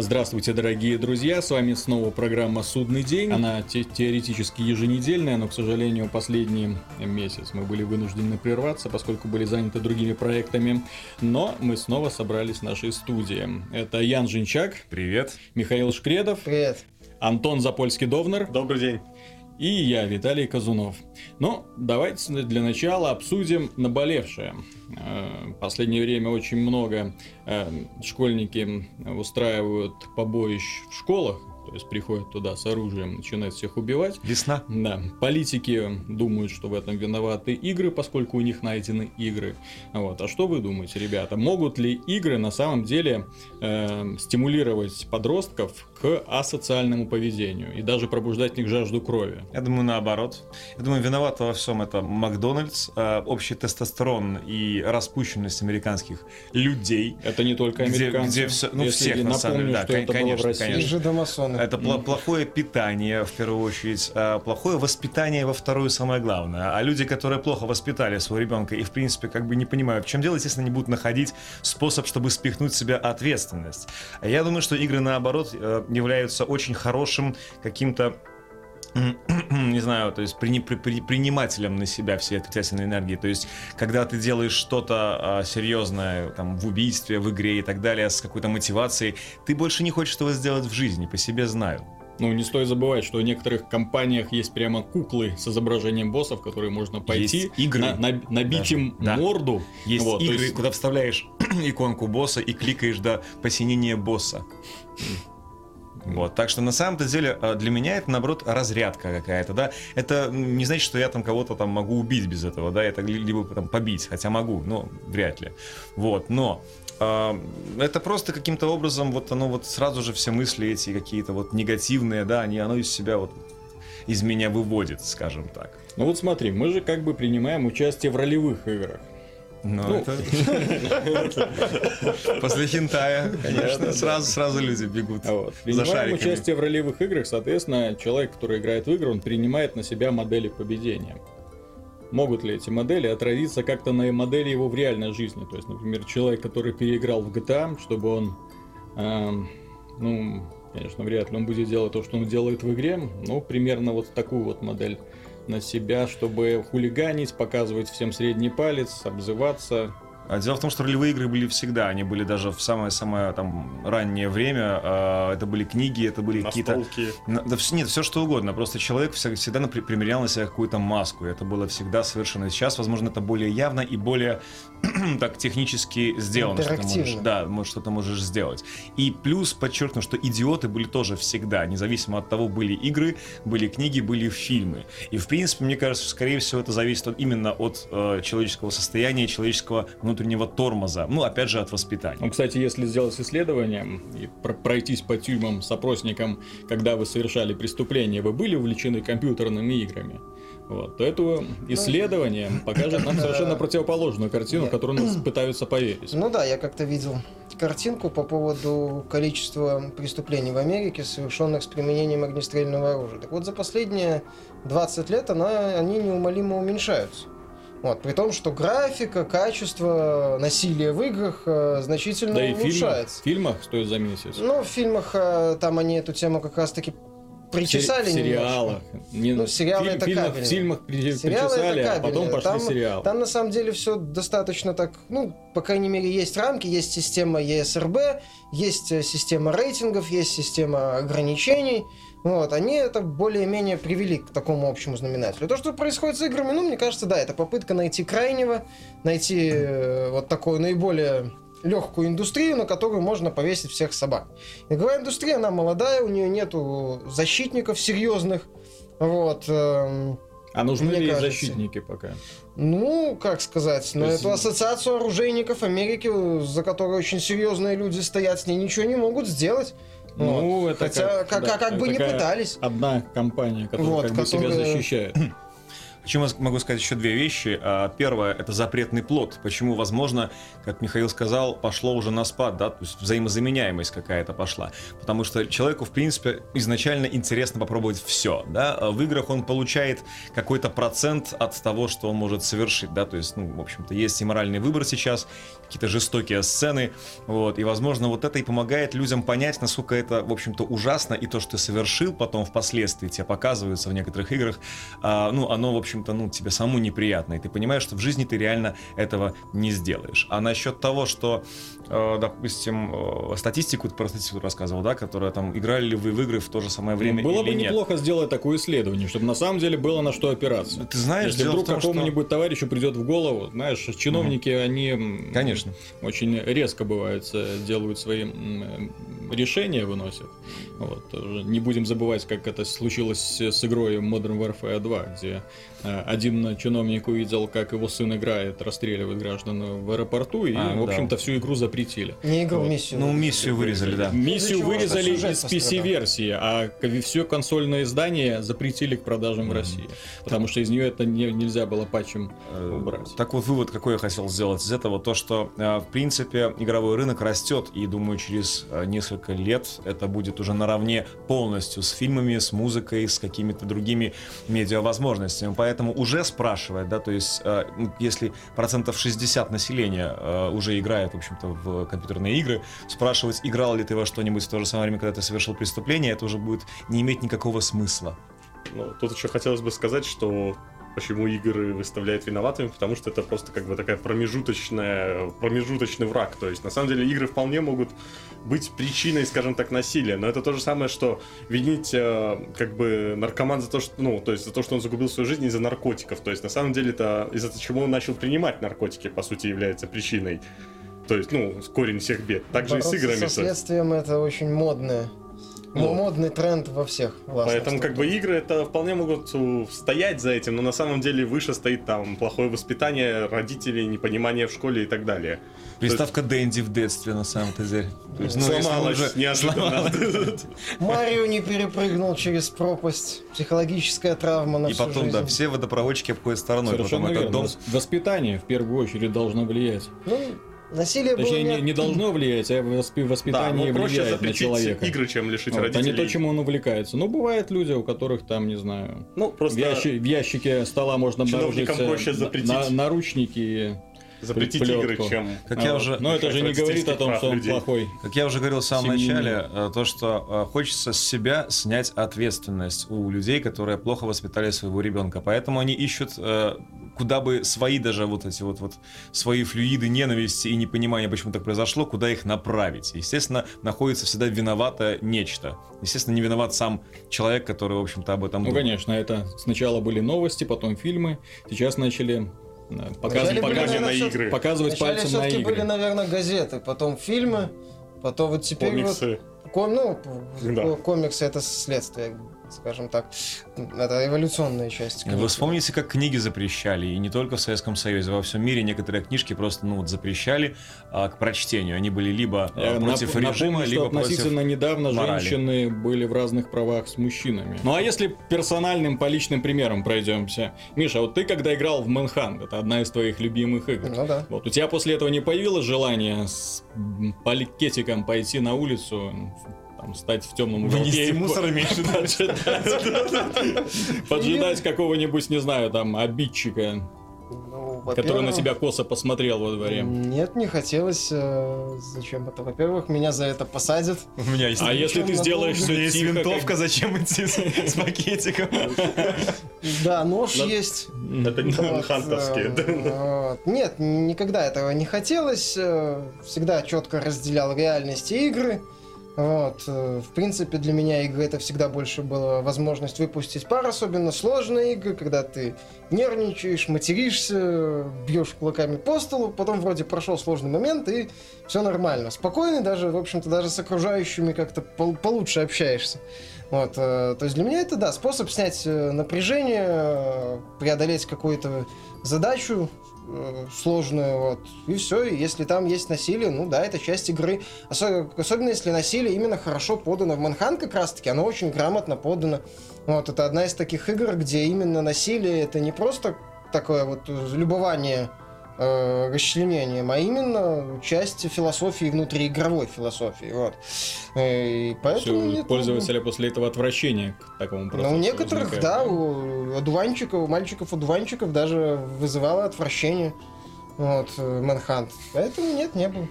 Здравствуйте, дорогие друзья, с вами снова программа «Судный день». Она те теоретически еженедельная, но, к сожалению, последний месяц мы были вынуждены прерваться, поскольку были заняты другими проектами. Но мы снова собрались в нашей студии. Это Ян Жинчак. Привет. Михаил Шкредов. Привет. Антон Запольский-Довнер. Добрый день. И я, Виталий Казунов. Ну, давайте для начала обсудим наболевшее. Э, в последнее время очень много э, школьники устраивают побоищ в школах, то есть приходят туда с оружием, начинают всех убивать. Весна. Да. Политики думают, что в этом виноваты игры, поскольку у них найдены игры. Вот. А что вы думаете, ребята? Могут ли игры на самом деле э, стимулировать подростков к асоциальному поведению и даже пробуждать в них жажду крови? Я думаю, наоборот. Я думаю, виноват во всем это Макдональдс, э, общий тестостерон и распущенность американских людей. Это не только американцы. Где, где все, ну, Если всех, на самом деле, да, конечно, конечно. И же домасоны. Это mm. плохое питание, в первую очередь, а плохое воспитание во вторую, самое главное. А люди, которые плохо воспитали своего ребенка и, в принципе, как бы не понимают, в чем дело, естественно, не будут находить способ, чтобы спихнуть себя ответственность. Я думаю, что игры, наоборот, э, являются очень хорошим каким-то не знаю, то есть при, при, при, принимателем на себя всей отрицательной энергии. То есть, когда ты делаешь что-то а, серьезное, там, в убийстве, в игре и так далее, с какой-то мотивацией, ты больше не хочешь этого сделать в жизни, по себе знаю. Ну, не стоит забывать, что в некоторых компаниях есть прямо куклы с изображением боссов, которые можно пойти, есть игры, на, на, набить даже, им да. морду. Есть вот, игры, есть... куда вставляешь иконку босса и кликаешь до посинения босса. Вот, так что на самом-то деле э, для меня это наоборот разрядка какая-то, да. Это не значит, что я там кого-то там могу убить без этого, да, это либо там побить, хотя могу, но вряд ли. Вот, но э, это просто каким-то образом вот оно вот сразу же все мысли эти какие-то вот негативные, да, они оно из себя вот из меня выводит, скажем так. Ну вот смотри, мы же как бы принимаем участие в ролевых играх. Ну, ну это... После хентая, конечно, сразу, сразу люди бегут вот. за шариками. участие в ролевых играх, соответственно, человек, который играет в игры, он принимает на себя модели поведения. Могут ли эти модели отразиться как-то на модели его в реальной жизни? То есть, например, человек, который переиграл в GTA, чтобы он, э, ну, конечно, вряд ли он будет делать то, что он делает в игре, но примерно вот такую вот модель на себя, чтобы хулиганить, показывать всем средний палец, обзываться, дело в том, что ролевые игры были всегда, они были даже в самое-самое там раннее время. А, это были книги, это были какие-то... Да, нет, все что угодно. Просто человек всегда примерял на себя какую-то маску. Это было всегда совершенно. Сейчас, возможно, это более явно и более так технически сделано. Что ты можешь, да, может, что ты можешь сделать. И плюс подчеркну, что идиоты были тоже всегда, независимо от того, были игры, были книги, были фильмы. И в принципе, мне кажется, скорее всего, это зависит от, именно от э, человеческого состояния, человеческого внутреннего внутреннего тормоза. Ну, опять же, от воспитания. Ну, кстати, если сделать исследование и пройтись по тюрьмам с опросником, когда вы совершали преступление, вы были увлечены компьютерными играми, вот, то это ну, исследование покажет нам совершенно противоположную картину, которую нас пытаются поверить. Ну да, я как-то видел картинку по поводу количества преступлений в Америке, совершенных с применением огнестрельного оружия. Так вот, за последние 20 лет она, они неумолимо уменьшаются. Вот, при том, что графика, качество насилия в играх э, значительно да улучшается. в фильмах, в фильмах стоит заметить. Ну, в фильмах э, там они эту тему как раз-таки причесали В сериалах. Не, ну, сериалы фильм, это фильмах, кабельно. В фильмах причесали, а потом пошли там, сериалы. Там на самом деле все достаточно так, ну, по крайней мере, есть рамки, есть система ESRB, есть э, система рейтингов, есть система ограничений. Вот, они это более-менее привели к такому общему знаменателю. То, что происходит с играми, ну, мне кажется, да, это попытка найти крайнего, найти э, вот такую наиболее легкую индустрию, на которую можно повесить всех собак. Игровая индустрия, она молодая, у нее нету защитников серьезных, вот. Э, а нужны ли кажется. защитники пока? Ну, как сказать, на есть... эту ассоциацию оружейников Америки, за которой очень серьезные люди стоят, с ней ничего не могут сделать. Ну, вот. это Хотя, как, как, да, как бы не пытались. Одна компания, которая вот, как бы себя защищает. Почему я могу сказать еще две вещи. А, первое – это запретный плод. Почему, возможно, как Михаил сказал, пошло уже на спад, да, то есть взаимозаменяемость какая-то пошла. Потому что человеку, в принципе, изначально интересно попробовать все, да. А в играх он получает какой-то процент от того, что он может совершить, да, то есть, ну, в общем-то, есть и моральный выбор сейчас, какие-то жестокие сцены, вот, и, возможно, вот это и помогает людям понять, насколько это, в общем-то, ужасно, и то, что ты совершил потом впоследствии, тебе показывается в некоторых играх, а, ну, оно, в общем-то, ну, тебе самому неприятно, и ты понимаешь, что в жизни ты реально этого не сделаешь. А насчет того, что, допустим, э, статистику, про статистику рассказывал, да, которая там, играли ли вы в игры в то же самое время Было бы нет? неплохо сделать такое исследование, чтобы на самом деле было на что опираться. Ты знаешь, Если вдруг том, что- какому-нибудь товарищу придет в голову, знаешь, чиновники, они м, Конечно. очень резко бывает э, делают свои э, решения, выносят. Вот. Не будем забывать, как это случилось с игрой Modern Warfare 2, где э, один чиновник увидел, как его сын играет, расстреливает граждан в аэропорту, и, А, в да. общем-то, всю игру запретили. Не игру, Вот. миссию. Ну, миссию вырезали, да. Миссию чего вырезали из. PC-версии, а все консольные издания запретили к продажам в России. Потому что из нее это не- нельзя было патчем Э, убрать. Так вот, вывод какой я хотел сделать из этого, то, что, э, в принципе, игровой рынок растет, и, думаю, через э, несколько лет это будет уже наравне полностью с фильмами, с музыкой, с какими-то другими медиавозможностями. Поэтому уже спрашивает, да, то есть, ну, если процентов 60 населения уже играет, в общем-то, в компьютерные игры, спрашивать, играл ли ты во что-нибудь в то же самое время, когда ты совершил преступление, это уже будет не иметь никакого смысла. Ну, тут еще хотелось бы сказать, что почему игры выставляют виноватыми, потому что это просто как бы такая промежуточная, промежуточный враг. То есть, на самом деле, игры вполне могут быть причиной, скажем так, насилия. Но это то же самое, что винить э, как бы наркоман за то, что, ну, то есть за то, что он загубил свою жизнь из-за наркотиков. То есть, на самом деле, это из-за чего он начал принимать наркотики, по сути, является причиной. То есть, ну, корень всех бед. Так же и с играми. Со следствием это очень модное. Ну. Модный тренд во всех властных Поэтому как бы игры это вполне могут uh, стоять за этим, но на самом деле выше стоит там плохое воспитание родителей, непонимание в школе и так далее. Приставка Дэнди в детстве, на самом-то деле. Есть, ну, если Сломалась уже неожиданно. Марио не перепрыгнул через пропасть. Психологическая травма на И всю потом, жизнь. да, все водопроводчики обходят стороной. Совершенно потом этот верно. дом... Вос- Воспитание в первую очередь должно влиять. Ну, насилие Точнее, было не, не должно влиять, а воспи- Да, воспитание ну проще влияет на человека. игры, чем лишить Вот, а родителей. не то, чем он увлекается. Ну, бывают люди, у которых там, не знаю, Ну, в, просто ящи- в ящике стола можно обнаружить э, проще запретить. на- наручники. Запретить игры, чем... Как А я уже... Но это же не говорит о том, что он плохой. Как я уже говорил в самом начале, э, то, что э, хочется с себя снять ответственность у людей, которые плохо воспитали своего ребенка. Поэтому они ищут, э, куда бы свои даже вот эти вот, вот свои флюиды ненависти и непонимания, почему так произошло, куда их направить. Естественно, находится всегда виновато нечто. Естественно, не виноват сам человек, который, в общем-то, об этом Ну, думает. конечно, это сначала были новости, потом фильмы. Сейчас начали показывать, были, показывать наверное, на игры. показывать Вначале пальцем на все-таки игры. были, наверное, газеты, потом фильмы, потом вот теперь Комиксы. вот... Ком, ну, Да. ко- комиксы это следствие, скажем так. Это эволюционная часть. Вы книг. вспомните, как книги запрещали, и не только в Советском Союзе, во всем мире некоторые книжки просто ну, вот, запрещали а, к прочтению. Они были либо а, Я против нап- режима, напомню, либо что относительно против... недавно морали. женщины были в разных правах с мужчинами. Ну а если персональным по личным примерам пройдемся. Миша, вот ты когда играл в Мэнхан, это одна из твоих любимых игр. Ну да. Вот у тебя после этого не появилось желание с пакетиком пойти на улицу, там, стать в темном уголке Вынести и мусор, имеешь виду? поджидать- какого-нибудь, не знаю, там, обидчика, Ну, который на тебя косо посмотрел во дворе. Нет, не хотелось. э, Зачем это? Во-первых, меня за это посадят. У меня есть... А если ты сделаешь все есть винтовка, зачем идти с, пакетиком? Да, нож есть. Это не хантовские. э. Нет, никогда этого не хотелось. э, Всегда четко разделял реальность и игры. Вот. э, В принципе, для меня игры это всегда больше была возможность выпустить пар, особенно сложные игры, когда ты нервничаешь, материшься, бьешь кулаками по столу, потом вроде прошел сложный момент и все нормально. Спокойно, даже, в общем-то, даже с окружающими как-то пол- получше общаешься. Вот, э, то есть для меня это, да, способ снять э, напряжение, преодолеть какую-то задачу, сложную, вот, и все, и если там есть насилие, ну да, это часть игры, Осо- особенно если насилие именно хорошо подано, в Манхан как раз-таки оно очень грамотно подано, вот, это одна из таких игр, где именно насилие, это не просто такое вот любование э, расчленением, а именно часть философии внутриигровой философии. Вот. Э, И поэтому Всё, это- пользователя после этого отвращение к такому процессу ну, у некоторых, возникает, да, у одуванчиков, у мальчиков-одуванчиков даже вызывало отвращение. Вот, э, Manhunt. Поэтому нет, не было.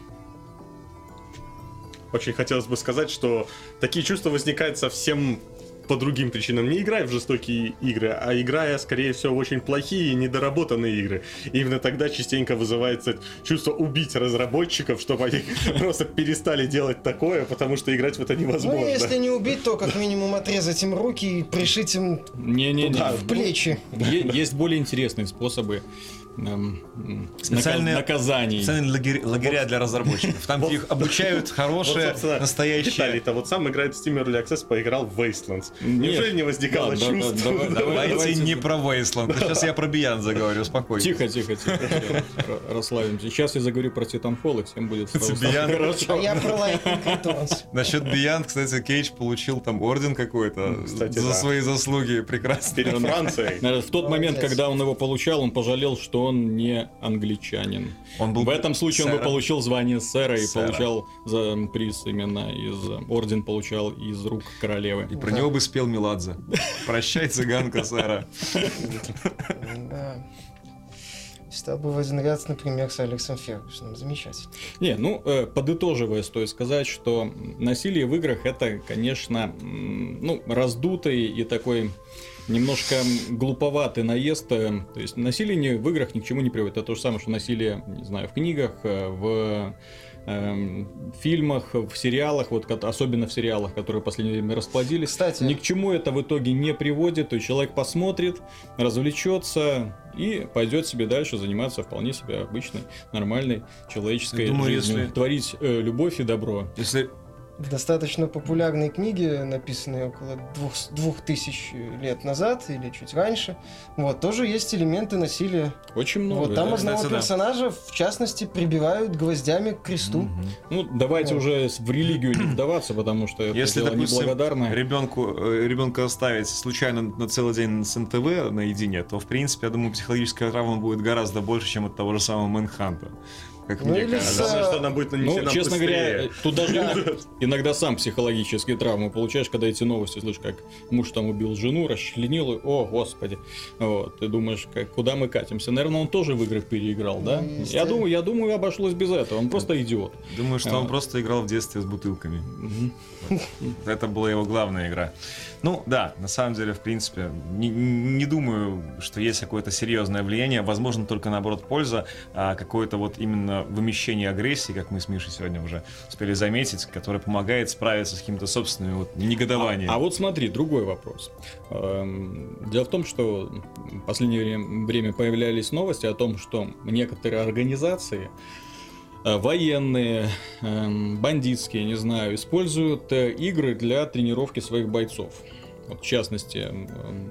Очень хотелось бы сказать, что такие чувства возникают совсем по другим причинам. Не играя в жестокие игры, а играя, скорее всего, в очень плохие и недоработанные игры. И именно тогда частенько вызывается чувство убить разработчиков, чтобы они просто перестали делать такое, потому что играть в это невозможно. Ну, если не убить, то как минимум отрезать им руки и пришить им Не-не-не. Туда, в плечи. Есть более интересные способы эм, Специальные- наказ- наказаний. Специальные лагеря, лагеря для разработчиков. Там где их обучают собственно, настоящее. Виталий-то вот сам играет в Steam Early Access, поиграл в Wastelands. Нет. Неужели не возникало Да, да, да, чувства? давай, давай, Давайте давайте- не про Wasteland. Сейчас я про Beyond заговорю, спокойно. Тихо, тихо, тихо. Расслабимся. Сейчас я заговорю про Titanfall, и всем будет Beyond. А хорошо. я про Lightning. Насчет Beyond, кстати, Кейдж получил там орден какой-то за свои заслуги. Прекрасно. Перед Францией. В тот момент, когда он его получал, он пожалел, что он не англичанин. Он был В этом случае он бы получил звание сэра и Сэра. получал за приз именно из орден получал из рук королевы. И про него бы спел Меладзе. Прощай, цыганка Сара. Да. Стал бы выдвигаться, например, с Алексом Фергюсоном. Замечательно. Не, ну, э, подытоживая, стоит сказать, что насилие в играх это, конечно, ну, раздутый и такой немножко глуповатый наезд. э, То есть насилие не- в играх ни к чему не приводит. Это то же самое, что насилие, не знаю, в книгах, э, в эм, фильмах, в сериалах, вот особенно в сериалах, которые в последнее время расплодились. Кстати, Ни к чему это в итоге не приводит, то есть человек посмотрит, развлечется и пойдет себе дальше заниматься вполне себе обычной, нормальной человеческой Думаю, жизнью. если- Творить э, любовь и добро. Если в достаточно популярной книге, написанной около двух, двух тысяч лет назад или чуть раньше, вот, тоже есть элементы насилия. Очень много. вот там да. одного кстати, да. персонажа, в частности, прибивают гвоздями к кресту. Мгм. Ну, давайте Вот. уже в религию не вдаваться, потому что это Если, дело допустим, неблагодарное. ребенку, э, ребенка оставить случайно на целый день с НТВ наедине, то, в принципе, я думаю, психологическая травма будет гораздо больше, чем от того же самого Мэнханта. Как Ну мне или кажется. с- что она будет Ну, честно говоря, быстрее. тут даже иногда сам психологические травмы получаешь, когда эти новости слышишь, как муж там убил жену, расчленил, и, о, господи. Вот, ты думаешь, как, куда мы катимся? Наверное, он тоже в игры переиграл, да? Ну, Я думаю, я думаю, обошлось без этого. Он просто идиот. Думаю, что А. он просто играл в детстве с бутылками. Это была его главная игра. Ну, да, на самом деле, в принципе, не, не думаю, что есть какое-то серьезное влияние. Возможно, только наоборот польза, а какое-то вот именно вымещение агрессии, как мы с Мишей сегодня уже успели заметить, которое помогает справиться с какими-то собственными вот негодованиями. А, а вот смотри, другой вопрос. Эм, Дело в том, что в последнее время- появлялись новости о том, что некоторые организации э, военные, эм, бандитские, не знаю, используют э, игры для тренировки своих бойцов. Вот, в частности,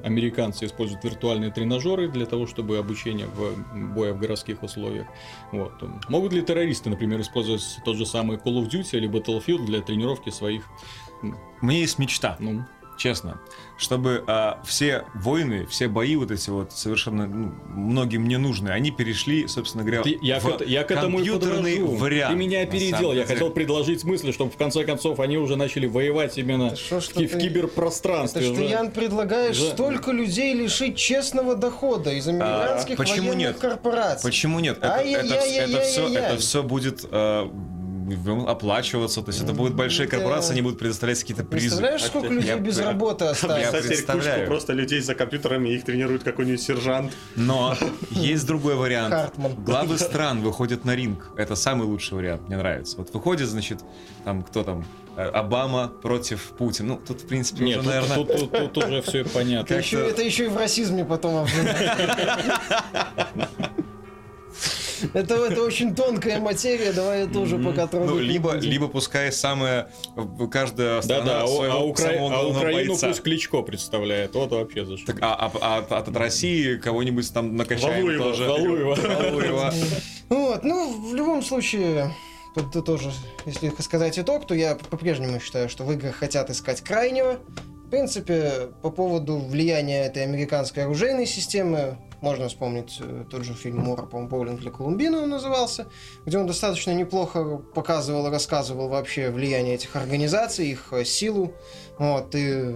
американцы используют виртуальные тренажеры для того, чтобы обучение в боя в городских условиях. Вот. Могут ли террористы, например, использовать тот же самый Call of Duty или Battlefield для тренировки своих, У меня есть мечта. ну, честно, чтобы а, все войны, все бои вот эти вот совершенно ну, многим не нужные, они перешли, собственно говоря, Ты- я, в к, я к этому и компьютерный подвожу. вариант. Ты меня опередил. Я деле. хотел предложить мысль, чтобы в конце концов они уже начали воевать именно Это что в, ки- в ты- Это киберпространстве. что, уже. Ян, предлагаешь уже- столько людей лишить честного дохода из американских А, почему военных нет? корпораций? Почему нет? Это, это, Ай-яй-яй-яй-яй-яй-яй. это все, это все будет э, оплачиваться, то есть это будут большие корпорации, они будут предоставлять какие-то призы. Представляешь, сколько Я- людей без я- работы я осталось? Кстати, представляю. просто людей за компьютерами, их тренирует какой-нибудь сержант. Но есть другой вариант. Хартман. Главы стран выходят на ринг. Это самый лучший вариант, мне нравится. Вот выходит, значит, там кто там, э, Обама против Путина. Ну, тут, в принципе, Нет, уже, тут, наверное... тут- тут- тут уже все понятно. Это еще, это еще и в расизме потом. Это, это очень тонкая материя, давай я тоже пока трогать Ну, либо, либо пускай самая каждая страна Да-да, своего а Укра- а Украину бойца. пусть Кличко представляет. Вот вообще за что. Так, а, а- а от, от России кого-нибудь там накачаем Валуева, тоже. Валуева. Валуева. Вот, ну, в любом случае, тут тоже, если сказать итог, то я по-прежнему считаю, что в играх хотят искать крайнего. В принципе, по поводу влияния этой американской оружейной системы, можно вспомнить э, тот же фильм Мора, по-моему, «Боулинг для Колумбина» он назывался, где он достаточно неплохо показывал и рассказывал вообще влияние этих организаций, их э, силу, вот, и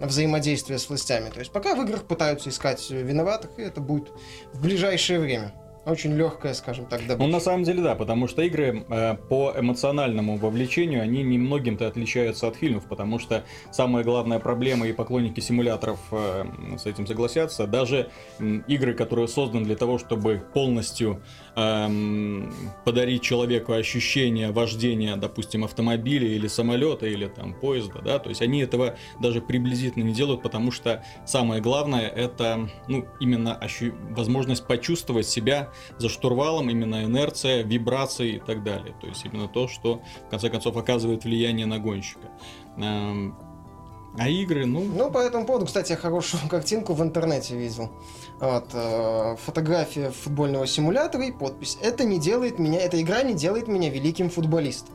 взаимодействие с властями. То есть пока в играх пытаются искать виноватых, и это будет в ближайшее время. Очень легкая, скажем так, добыча. Ну, на самом деле, да, потому что игры э, по эмоциональному вовлечению, они немногим-то отличаются от фильмов, потому что самая главная проблема, и поклонники симуляторов э, с этим согласятся, даже м, игры, которые созданы для того, чтобы полностью эм, подарить человеку ощущение вождения, допустим, автомобиля или самолета, или там поезда, да, то есть они этого даже приблизительно не делают, потому что самое главное это, ну, именно ощу- возможность почувствовать себя за штурвалом, именно инерция, вибрации и так далее. То есть именно то, что в конце концов оказывает влияние на гонщика. Эм, А игры, ну, Ну, по этому поводу, кстати, я хорошую картинку в интернете видел. Вот, э, фотография футбольного симулятора и подпись. Это не делает меня, эта игра не делает меня великим футболистом.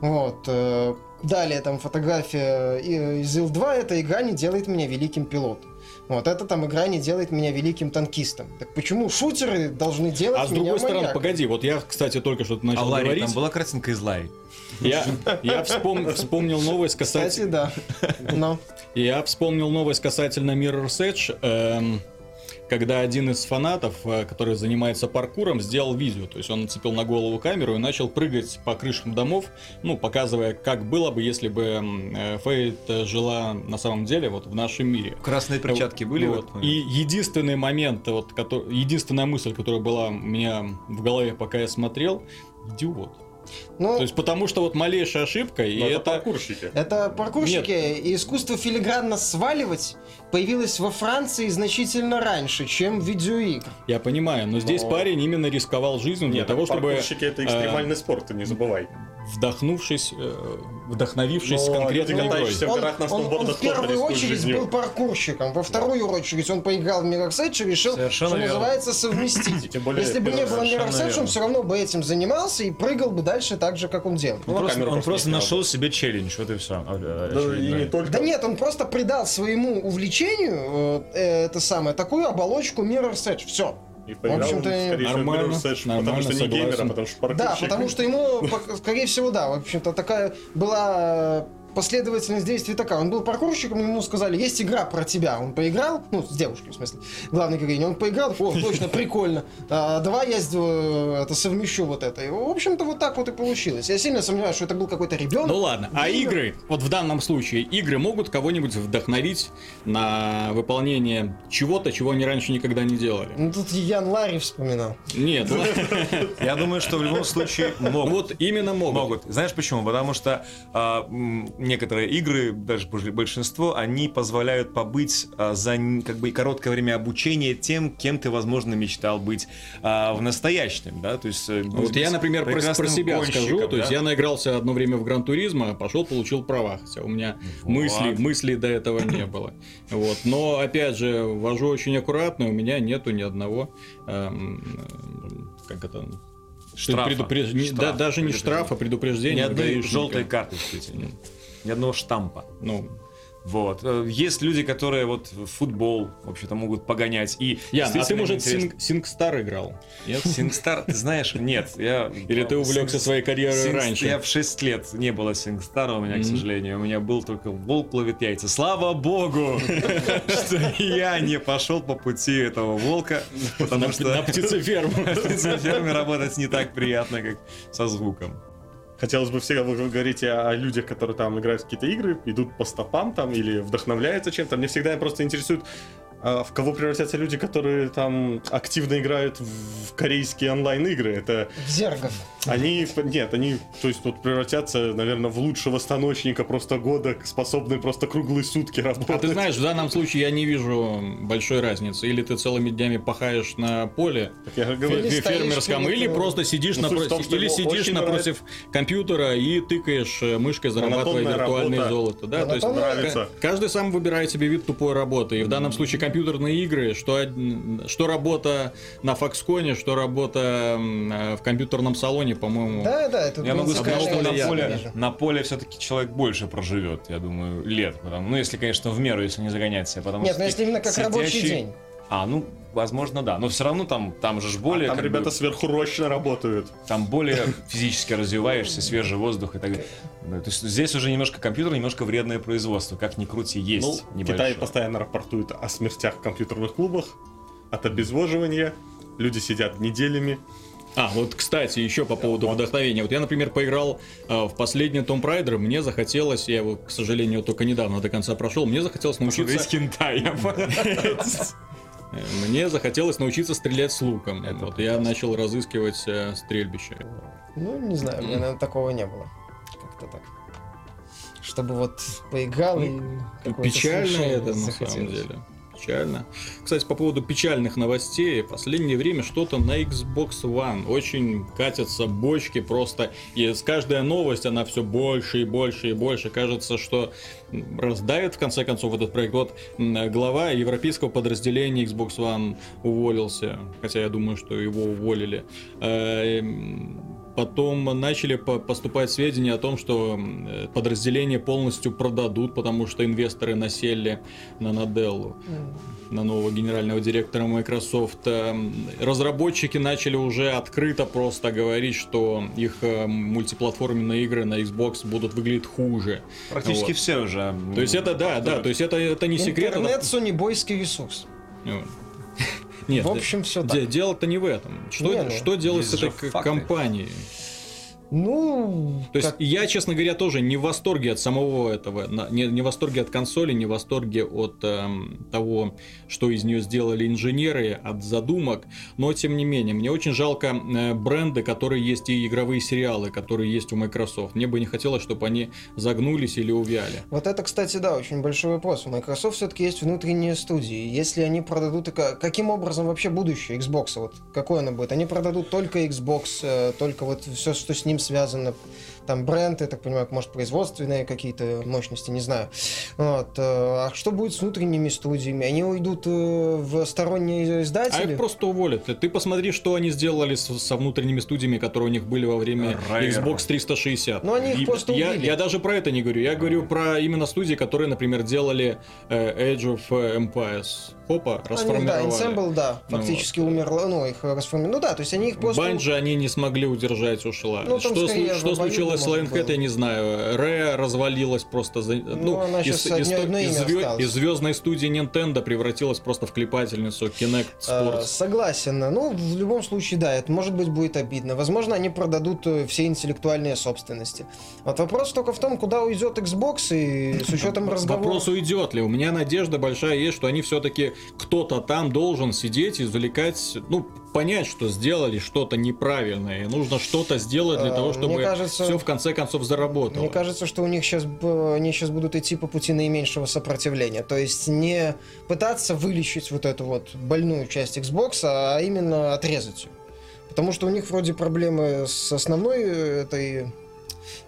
Вот. э, далее там фотография и- из Ил-2, эта игра не делает меня великим пилотом. Вот, это там игра не делает меня великим танкистом. Так почему шутеры должны делать а с меня другой стороны, маньяком? погоди, вот я, кстати, только что А начал Ларри, говорить. там была картинка из Ларри. Я, я вспом- вспомнил новость Кстати, касательно... да. Но. Я вспомнил новость касательно Mirror's Edge, эм, когда один из фанатов, э, который занимается паркуром, сделал видео. То есть он нацепил на голову камеру и начал прыгать по крышам домов, ну, показывая, как было бы, если бы э, Фейт э, жила на самом деле вот в нашем мире. Красные перчатки были? Вот. момент? И единственный момент, вот, который, единственная мысль, которая была у меня в голове, пока я смотрел, идиот. Ну, То есть потому что вот малейшая ошибка, и это это... паркурщики. Это паркурщики, и искусство филигранно сваливать появилось во Франции значительно раньше, чем видеоигр. Я понимаю, но здесь Но- парень именно рисковал жизнью для Нет, того, чтобы паркурщики это экстремальный спорт, ты не забывай. Вдохнувшись, э, вдохновившись Но конкретной игрой. Он, горах на он- он сноубордах, в первую очередь жизнью. был паркурщиком, во вторую очередь он поиграл в Mirror's Edge и решил, Совершенно что верно. называется, совместить. Тем более, Если бы не было Mirror's Edge, он все равно бы этим занимался и прыгал бы дальше так же, как он делал. Он Ну, просто, камеру он просто нашел себе челлендж, вот и все. Да, и не только. Да нет, он просто придал своему увлечению э, это самое, такую оболочку Mirrор's Edge. Все. И поиграл В он, общем-то, скорее всего, в нормально, потому нормально, что не геймер, а согласен. потому что Да, паркурщик. потому что ему, скорее всего, да, в общем-то, такая была последовательность действий такая. Он был паркурщиком, ему сказали, есть игра про тебя. Он поиграл, ну, с девушкой, в смысле, главной героиней. Он поиграл, о, точно, прикольно. А, давай я э, это совмещу вот это. И, в общем-то, вот так вот и получилось. Я сильно сомневаюсь, что это был какой-то ребенок. Ну ладно, а игры, вот в данном случае, игры могут кого-нибудь вдохновить на выполнение чего-то, чего они раньше никогда не делали? Ну, тут Ян Ларри вспоминал. Нет. Я думаю, что в любом случае могут. вот именно могут. Могут. Знаешь почему? Потому что а, некоторые игры, даже больш- большинство, они позволяют побыть а, за как бы короткое время обучения тем, кем ты, возможно, мечтал быть а, в настоящем, да, то есть. э, Вот быть я, например, про, про себя скажу. То есть я наигрался одно время в Гран Туризма, пошел, получил права. Хотя у меня Вот. мыслей, мыслей до этого не было. Вот. Но, опять же, вожу очень аккуратно, у меня нету ни одного... эм, как это... Штрафа. предупреж- не- Штраф, да, даже не предупреждение. штрафа, предупреждения. Ни одной желтой карточки. Ни одного штампа. Ну, Вот. Э, Есть люди, которые вот в футбол, вообще-то, могут погонять. И Ян, а ты, может. Синг, Сингстар играл? Нет? Сингстар, ты знаешь, нет. Я... Или ты увлекся Синг- своей карьерой Сингс- раньше? Я в 6 лет не было Сингстара у меня, к Мгм. сожалению. У меня был только волк ловит яйца. Слава богу, что я не пошел по пути этого волка, потому что на птицеферму. на птицеферме работать не так приятно, как со звуком. Хотелось бы всегда, вы говорите о людях, которые там играют в какие-то игры, идут по стопам там или вдохновляются чем-то. Мне всегда просто интересует, в кого превратятся люди, которые там активно играют в корейские онлайн-игры? Это... Зергов. Они, нет, они, то есть, вот превратятся, наверное, в лучшего станочника просто года, способный просто круглые сутки работать. А ты знаешь, в данном случае я не вижу большой разницы. Или ты целыми днями пахаешь на поле говорю, или фермерском, или, просто сидишь ну, напротив, том, или сидишь напротив компьютера и тыкаешь э, мышкой, зарабатывая виртуальное работа. золото. Да, то есть нравится. каждый сам выбирает себе вид тупой работы. И в данном случае компьютерные игры, что, что работа на Foxconn, что работа в компьютерном салоне, по-моему. Да, да, это Я могу сказать, что на поле, на поле все-таки человек больше проживет, я думаю, лет. Потому, ну, если, конечно, в меру, если не загонять себя. Потому Нет, но если именно как сидящий... рабочий день. А, ну, возможно, да. Но все равно там, там же более... А там ребята бы, сверхурочно работают. Там более физически развиваешься, свежий воздух и так далее. То есть здесь уже немножко компьютер, немножко вредное производство. Как ни крути, есть ну, Китай постоянно рапортует о смертях в компьютерных клубах, от обезвоживания. Люди сидят неделями. А, вот, кстати, еще по поводу вдохновения. Вот я, например, поиграл э, в последний Tomb Raider, мне захотелось, я его, к сожалению, только недавно до конца прошел, мне захотелось научиться... хентай, Мне захотелось научиться стрелять с луком. Это вот я начал разыскивать э, стрельбище. Ну, не знаю, у меня, наверное, такого не было. Как-то так. Чтобы вот поиграл и... Печально это, на самом деле печально. Кстати, по поводу печальных новостей, в последнее время что-то на Xbox One очень катятся бочки просто, и с каждой новость она все больше и больше и больше. Кажется, что раздавит в конце концов этот проект. Вот глава европейского подразделения Xbox One уволился, хотя я думаю, что его уволили. Э, Потом начали поступать сведения о том, что подразделение полностью продадут, потому что инвесторы насели на Наделлу, mm. на нового генерального директора Microsoft. Эм, разработчики начали уже открыто просто говорить, что их э, мультиплатформенные игры на Xbox будут выглядеть хуже. Практически вот. все уже. То есть это да, да, то есть это, это не секрет. Интернет это... сонибойский ресурс. Нет, в общем, все так. Дело-то не в этом. Что, не, ну, что делать с этой компанией? Ну, то есть как... я, честно говоря, тоже не в восторге от самого этого, не, не в восторге от консоли, не в восторге от эм, того, что из нее сделали инженеры, от задумок, но тем не менее, мне очень жалко э, бренды, которые есть и игровые сериалы, которые есть у Microsoft. Мне бы не хотелось, чтобы они загнулись или увяли. Вот это, кстати, да, очень большой вопрос. У Microsoft все-таки есть внутренние студии. Если они продадут, каким образом вообще будущее Xbox, вот какое оно будет? Они продадут только Xbox, э, только вот все, что с ним этим связано. Там бренд, я так понимаю, может, производственные какие-то мощности, не знаю. Вот. Э, а что будет с внутренними студиями? Они уйдут э, в сторонние издатели? А их просто уволят. Ты посмотри, что они сделали со внутренними студиями, которые у них были во время Райер. Xbox 360. Ну, они их просто я, я даже про это не говорю. Я говорю про именно студии, которые, например, делали э, Age of Empires опа, расформировали. Они, да, Ensemble, да, ну фактически ну, вот. умерла, ну, их расформировали. Ну да, то есть они их просто... Банджи они не смогли удержать, ушла. Ну, что скорее, что случилось с Lionhead, я не знаю. Ре развалилась просто... За... Ну, ну из, из, из, звё... из звездной студии Nintendo превратилась просто в клепательницу Kinect Sports. А, согласен. Ну, в любом случае, да, это может быть будет обидно. Возможно, они продадут э, все интеллектуальные собственности. Вот вопрос только в том, куда уйдет Xbox и с учетом разговора... Вопрос уйдет ли? У меня надежда большая есть, что они все-таки кто-то там должен сидеть, извлекать, ну, понять, что сделали что-то неправильное, и нужно что-то сделать для того, чтобы кажется, все в конце концов заработало. Мне кажется, что у них сейчас, они сейчас будут идти по пути наименьшего сопротивления, то есть не пытаться вылечить вот эту вот больную часть Xbox, а именно отрезать ее. Потому что у них вроде проблемы с основной этой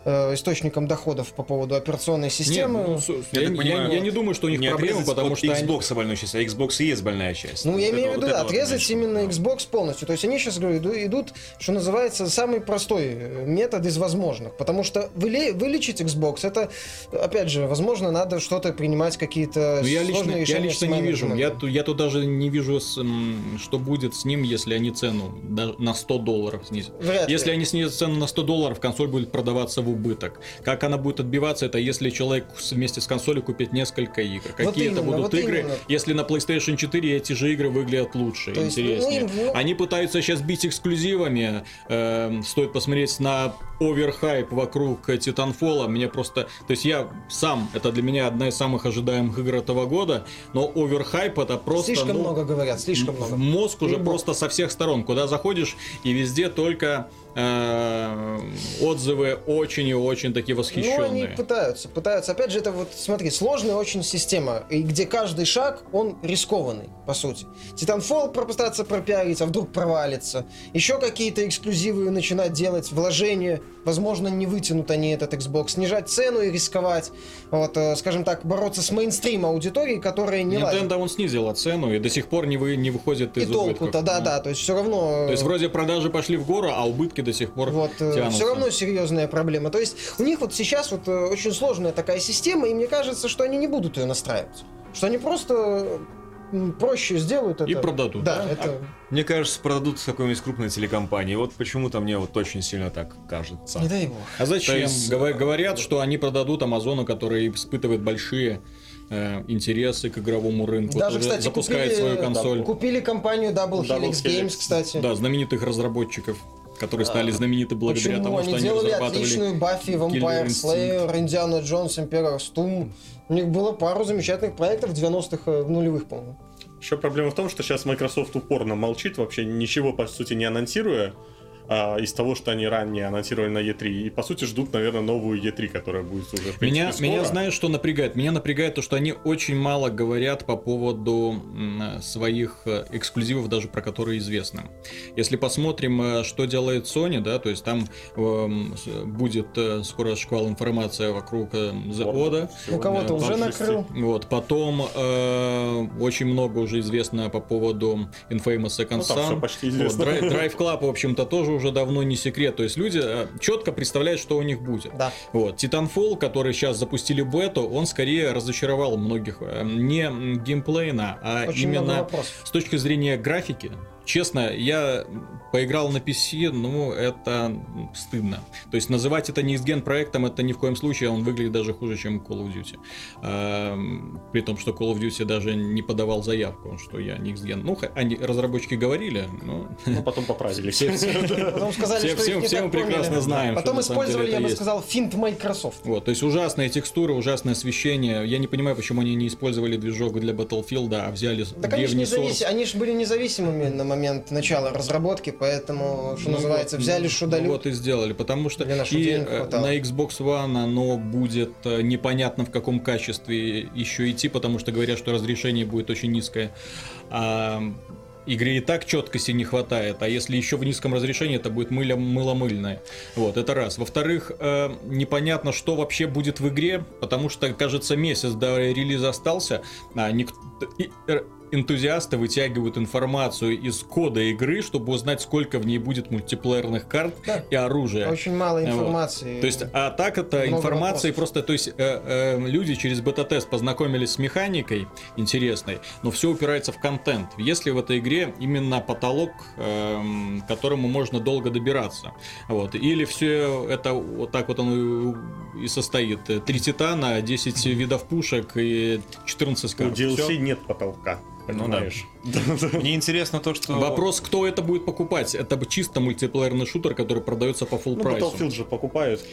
э, источником доходов по поводу операционной системы. Нет, ну, я, я, понимаю, я, я не думаю, что у них проблемы, потому что Xbox они... больной часть, а Xbox и есть больная часть. Ну, я имею в виду, вот отрезать вот, именно Xbox полностью. То есть они сейчас говорю, идут, что называется, самый простой э, метод из возможных. Потому что вылечить Xbox, это, опять же, возможно, надо что-то принимать, какие-то ну, я лично, я лично не вижу. Я, я тут даже не вижу, что будет с ним, если они цену на 100 долларов снизят. Вряд если ли. они снизят цену на 100 долларов, консоль будет продаваться отбиваться в убыток. Как она будет отбиваться, это если человек вместе с консолью купит несколько игр. Какие вот это будут вот игры, именно. если на PlayStation 4 эти же игры выглядят лучше, То интереснее. Есть, ну, Они пытаются сейчас бить эксклюзивами. Э, стоит посмотреть на оверхайп вокруг Titanfall. Мне просто... То есть я сам, это для меня одна из самых ожидаемых игр этого года, но оверхайп это просто... Слишком ну, много говорят, слишком много. Мозг уже просто со всех сторон. Куда заходишь, и везде только отзывы очень и очень такие восхищенные. Ну, они пытаются, пытаются. Опять же, это вот, смотри, сложная очень система, и где каждый шаг, он рискованный, по сути. Titanfall попытаться пропиарить, а вдруг провалится. Еще какие-то эксклюзивы начинать делать, вложения, возможно, не вытянут они этот Xbox. Снижать цену и рисковать. Вот, э, скажем так, бороться с мейнстрим аудиторией, которая не Nintendo ладит. он снизила цену и до сих пор не, вы, не выходит из И толку-то, да-да, то есть все равно... То есть вроде продажи пошли в гору, а убытки ошибки до сих пор вот, э, тянутся. Все равно серьезная проблема. То есть у них вот сейчас вот э, очень сложная такая система, и мне кажется, что они не будут ее настраивать. Что они просто проще сделают это. И продадут. Да, а, это... Мне кажется, продадут с какой-нибудь крупной телекомпании. Вот почему-то мне вот очень сильно так кажется. Не дай бог. А зачем? есть... Говорят, что они продадут Амазону, который испытывает большие э, интересы к игровому рынку. Даже, кстати, запускает купили, свою консоль. Да, купили компанию Double, Double Helix Games, кстати. Да, знаменитых разработчиков которые стали знамениты благодаря Почему? тому, они что они делали разрабатывали отличную Баффи, Vampire Slayer, Индиана Джонс, Император Стум. У них было пару замечательных проектов в 90-х, э, в нулевых, по-моему. Еще проблема в том, что сейчас Microsoft упорно молчит, вообще ничего, по сути, не анонсируя а, из того, что они ранее анонсировали на E3. И, по сути, ждут, наверное, новую E3, которая будет уже, в принципе, меня, скоро. Меня, знаешь, что напрягает? Меня напрягает то, что они очень мало говорят по поводу своих э, эксклюзивов, даже про которые известно. Если посмотрим, э, что делает Sony, да, то есть там э, будет э, скоро шквал информация вокруг э, The Oda. У кого-то уже накрыл. Вот, потом э, очень много уже известно по поводу Infamous Second ну, Son. почти известно. Вот, Drive Club, в общем-то, тоже уже давно не секрет. То есть люди э, четко представляют, что у них будет. Да. Вот. Titanfall, который сейчас запустили бету, он скорее разочаровал многих э, не геймплейно, а Очень именно с точки зрения графики. Честно, я поиграл на PC, ну, это стыдно. То есть называть это не Next проектом, это ни в коем случае, он выглядит даже хуже, чем Call of Duty. А, при том, что Call of Duty даже не подавал заявку, что я Gen. Ну, они, разработчики говорили, но... Ну, потом поправили. Все, потом сказали, все, что все, все мы прекрасно знаем. Потом использовали, я бы сказал, финт Microsoft. Вот, то есть ужасные текстуры, ужасное освещение. Я не понимаю, почему они не использовали движок для Battlefield, а взяли так древний они же, они же были независимыми на момент начала разработки, поэтому, что ну, называется, взяли ну, шудалю. Ну, вот и сделали, потому что и э, на Xbox One оно будет э, непонятно в каком качестве еще идти, потому что говорят, что разрешение будет очень низкое. А игре и так четкости не хватает, а если еще в низком разрешении, это будет мыло мыло-мыльное. Вот, это раз. Во-вторых, э, непонятно, что вообще будет в игре, потому что, кажется, месяц до релиза остался, а никто энтузиасты вытягивают информацию из кода игры, чтобы узнать, сколько в ней будет мультиплеерных карт да. и оружия. Очень мало информации. Вот. То есть, а так это информация просто, то есть э, э, люди через бета-тест познакомились с механикой интересной, но все упирается в контент. Если в этой игре именно потолок, э, к которому можно долго добираться, вот, или все это вот так вот оно и состоит. Три титана, 10 видов пушек и 14 карт. У DLC все. нет потолка понимаешь? Ну, да. Мне интересно то, что... Вопрос, кто это будет покупать? Это чисто мультиплеерный шутер, который продается по full ну, прайсу. Battlefield же покупают.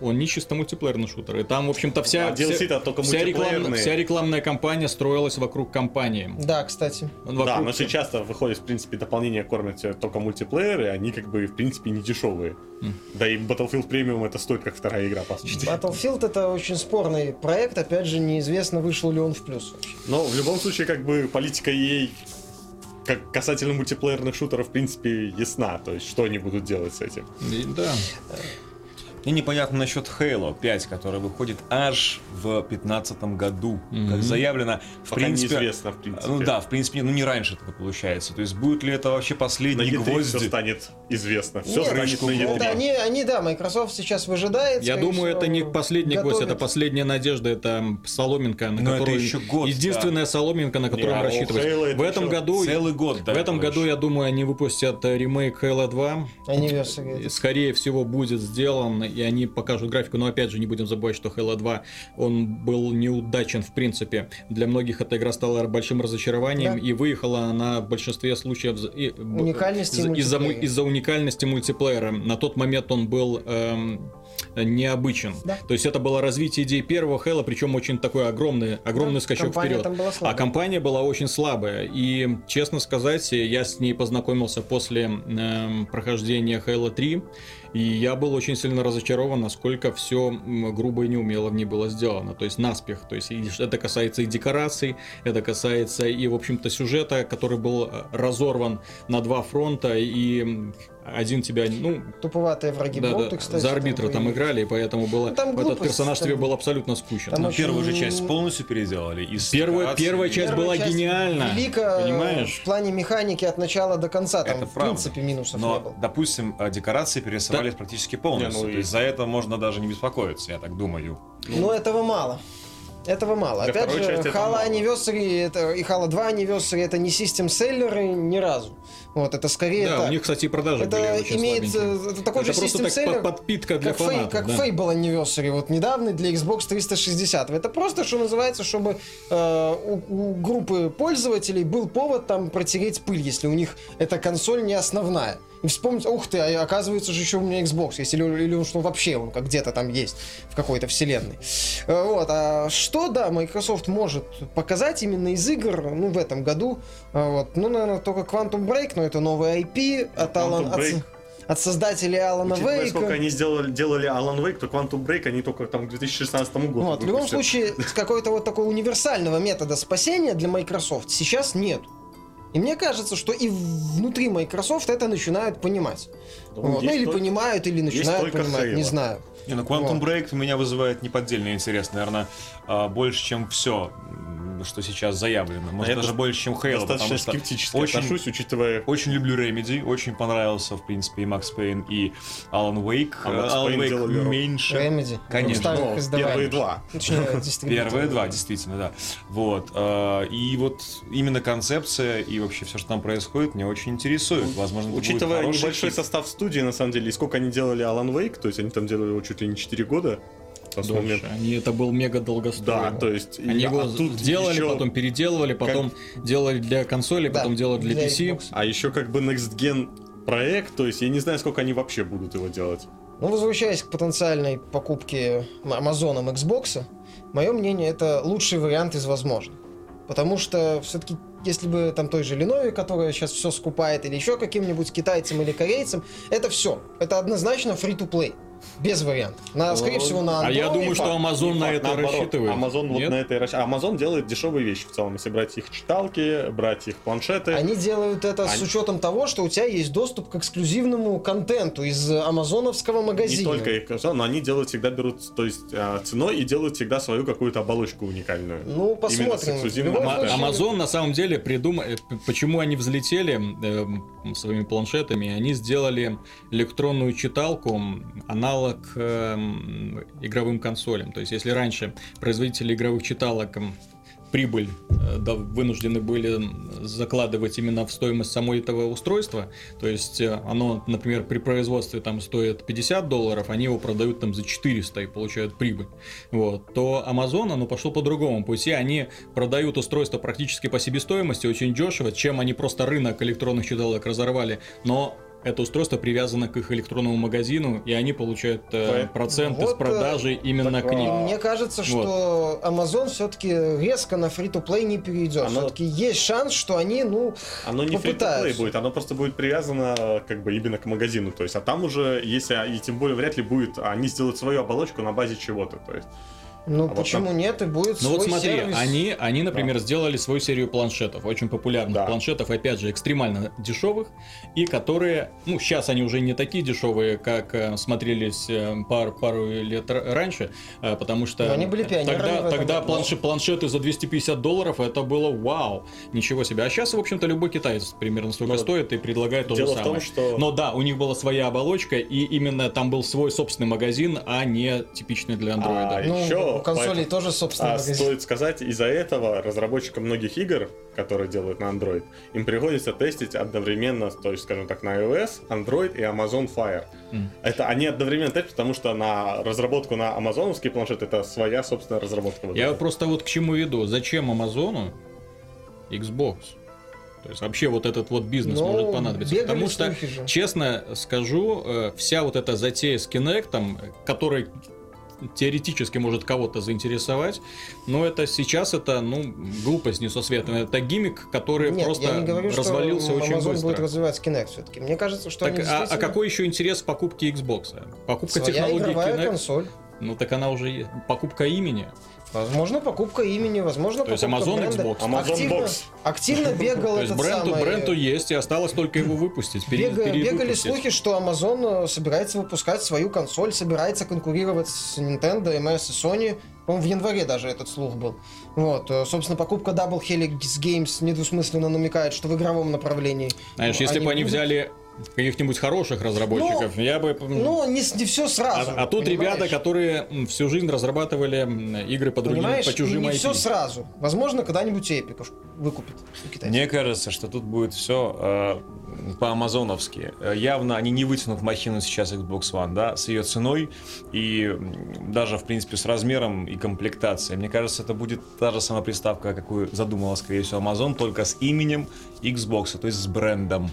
Он не чисто мультиплеерный шутер. И там, в общем-то, вся, а вся, только вся, реклам, вся рекламная кампания строилась вокруг компании. Да, кстати. Вокруг... Да, но сейчас выходит, в принципе, дополнение кормят только мультиплееры, они как бы, в принципе, не дешевые. Mm. Да и Battlefield Premium это стоит как вторая игра, по сути. Battlefield это очень спорный проект, опять же, неизвестно, вышел ли он в плюс. Но в любом случае, как бы, политика EA как касательно мультиплеерных шутеров, в принципе, ясна. То есть, что они будут делать с этим. Да. Мне непонятно насчет Halo 5, который выходит аж в 2015 году. Mm-hmm. Как заявлено, в Пока принципе... неизвестно, в принципе. Ну да, в принципе, ну не раньше это получается. То есть будет ли это вообще последний на гвоздь? все станет известно. Все Нет, станет на E3. Это они, они, да, Microsoft сейчас выжидает. Я думаю, это не последний готовит. гвоздь, это последняя надежда, это соломинка, на Но которую... это еще год, Единственная да. соломинка, на которую рассчитывать. В этом году... Целый год, да. В этом году, я думаю, они выпустят ремейк Halo 2. Anniversary. Скорее всего, будет сделан и они покажут графику, но опять же не будем забывать, что Halo 2, он был неудачен в принципе. Для многих эта игра стала большим разочарованием, да. и выехала она в большинстве случаев уникальности из-за, из-за уникальности мультиплеера. На тот момент он был эм, необычен. Да. То есть это было развитие идей первого Halo, причем очень такой огромный, огромный да, скачок вперед. А компания была очень слабая. И, честно сказать, я с ней познакомился после э, прохождения Halo 3. И я был очень сильно разочарован, насколько все грубо и неумело в ней было сделано. То есть наспех. То есть это касается и декораций, это касается и, в общем-то, сюжета, который был э, разорван на два фронта. И один тебя, ну... Туповатые враги да, боты, да, кстати. За арбитра там, там играли, и поэтому было, ну, там глупость, этот персонаж там... тебе был абсолютно скучен. Там Но очень... первую же часть полностью переделали. Из первая, первая часть первая была часть гениальна. Велика понимаешь? в плане механики от начала до конца. Там, Это в правда. принципе, минусов Но, не было. допустим, э, декорации перерисовались да. практически полностью. Не, ну, То есть за это можно даже не беспокоиться, я так думаю. Ну, этого мало. Этого мало. Для Опять же, Halo Anniversary это, и Halo 2 Anniversary это не систем селлеры ни разу. Вот, это скорее... Да, это, у них, кстати, продажи это были имеет, э, Это такой это же систем селлер, подпитка для как фанатов. Фей, как да. Fable Anniversary, вот недавний для Xbox 360. Это просто, что называется, чтобы э, у, у группы пользователей был повод там протереть пыль, если у них эта консоль не основная и вспомнить, ух ты, а оказывается же еще у меня Xbox есть, или, или он что вообще он как где-то там есть в какой-то вселенной. Э, вот, а что, да, Microsoft может показать именно из игр, ну, в этом году, э, вот, ну, наверное, только Quantum Break, но это новый IP от Alan... От, от создателей Алана Учитывая, Вейка. сколько они сделали, делали Alan Wake, то Quantum Break они только там к 2016 году вот, В любом случае, какой-то вот такого универсального метода спасения для Microsoft сейчас нет. И мне кажется, что и внутри Microsoft это начинают понимать. Ну, вот. ну или только, понимают, или начинают понимать, Halo. не знаю. Не, ну Quantum вот. Break меня вызывает неподдельный интерес, наверное, а, больше, чем все что сейчас заявлено. Может, а даже больше, чем Halo. Достаточно скептически очень, отношусь, учитывая... Очень люблю Remedy, очень понравился, в принципе, и Макс Пейн, и Alan Wake. А Alan Wake меньше. Remedy. Конечно. Но, первые два. Первые два, действительно, да. Вот. А, и вот именно концепция и вообще все, что там происходит, меня очень интересует. Возможно, Учитывая небольшой состав студии, на самом деле, и сколько они делали Alan Wake, то есть они там делали его чуть ли не 4 года, на Дольше. Они это был мега долгострой. Да, то есть они его а тут делали, еще... потом переделывали, потом как... делали для консоли, да, потом делали для, для PC. Xbox. А еще как бы Next Gen проект, то есть я не знаю, сколько они вообще будут его делать. Ну, возвращаясь к потенциальной покупке Amazon Xbox, мое мнение, это лучший вариант из возможных. Потому что все-таки, если бы там той же Lenovo, которая сейчас все скупает, или еще каким-нибудь китайцам или корейцам, это все. Это однозначно free-to-play. Без вариантов. На, скорее всего, на Android. А я думаю, что Amazon на это наоборот. рассчитывает. Amazon вот на это и рассчитывает. Amazon делает дешевые вещи в целом. Если брать их читалки, брать их планшеты. Они делают это Они... с учетом того, что у тебя есть доступ к эксклюзивному контенту из амазоновского магазина. Не только их, но они делают всегда берут, то есть а, ценой и делают всегда свою какую-то оболочку уникальную. Ну, посмотрим. Amazon на самом деле придумал, э, почему они взлетели э, своими планшетами, они сделали электронную читалку, аналог э, игровым консолям. То есть, если раньше производители игровых читалок прибыль э, да, вынуждены были закладывать именно в стоимость самой этого устройства. То есть э, оно, например, при производстве там стоит 50 долларов, они его продают там за 400 и получают прибыль. Вот. То Amazon, оно пошло по другому пути. Они продают устройство практически по себестоимости, очень дешево, чем они просто рынок электронных читалок разорвали. Но это устройство привязано к их электронному магазину, и они получают э, проценты вот, с продажи э, именно к ним. Мне кажется, что вот. Amazon все-таки резко на free-to-play не перейдет. Оно... Все-таки есть шанс, что они, ну, Оно не free-to-play будет, оно просто будет привязано как бы именно к магазину. То есть, а там уже, если, и тем более вряд ли будет, они сделают свою оболочку на базе чего-то. То есть, ну а почему вот нет? И будет Ну вот смотри, сервис. они, они, например, да. сделали свою серию планшетов, очень популярных да. планшетов, опять же, экстремально дешевых, и которые, ну, сейчас они уже не такие дешевые, как э, смотрелись э, пар, пару лет раньше, э, потому что Но они были тогда, тогда планш, планшеты за 250 долларов, это было вау, ничего себе. А сейчас, в общем-то, любой китаец примерно столько ну, стоит и предлагает то же самое. Том, что... Но да, у них была своя оболочка, и именно там был свой собственный магазин, а не типичный для андроида. А ну, еще у консолей поэтому- тоже, собственно, А стоит сказать, из-за этого разработчикам многих игр, которые делают на Android, им приходится тестить одновременно, то есть, скажем так, на iOS, Android и Amazon Fire. Мгм. Это они одновременно тестят, потому что на разработку на амазоновский планшет это своя собственная разработка. Я просто вот к чему веду. Зачем Амазону Xbox? То есть вообще вот этот вот бизнес Ну, может понадобиться. Потому что, же. честно скажу, э, вся вот эта затея с Kinect, который теоретически может кого-то заинтересовать, но это сейчас это, ну, глупость несусветная. Это гиммик, который Нет, просто я не говорю, развалился что очень Amazon быстро. будет развивать Kinect все-таки. Мне кажется, что Так, они а, а действительно- какой еще интерес в покупке Xbox? Покупка Своя технологии Kinect? консоль. Ну так она уже. Покупка имени. Возможно, покупка имени, возможно, То есть Amazon бренда. Xbox. Amazon активно, Box. активно бегал То есть этот бренду, самый... бренду есть, и осталось только его выпустить. пере- Бега- бегали слухи, что Amazon э, собирается выпускать свою консоль, собирается конкурировать с Nintendo, MS и Sony. По-моему, в январе даже этот слух был. Вот, э, собственно, покупка Double Helix Games недвусмысленно намекает, что в игровом направлении. Знаешь, если бы они будут. взяли каких-нибудь хороших разработчиков, я бы... Ну, не, не все сразу. а, а тут понимаешь? ребята, которые всю жизнь разрабатывали игры по другим, Понимаешь, по чужим не IP. все сразу. Возможно, когда-нибудь Epic выкупит. Мне кажется, что тут будет все по-амазоновски. Э, Явно они не вытянут махину сейчас Xbox One, да, с ее ценой и даже, в принципе, с размером и комплектацией. Мне кажется, это будет та же самая приставка, какую задумала, скорее всего, Amazon, только с именем Xbox, то есть с брендом.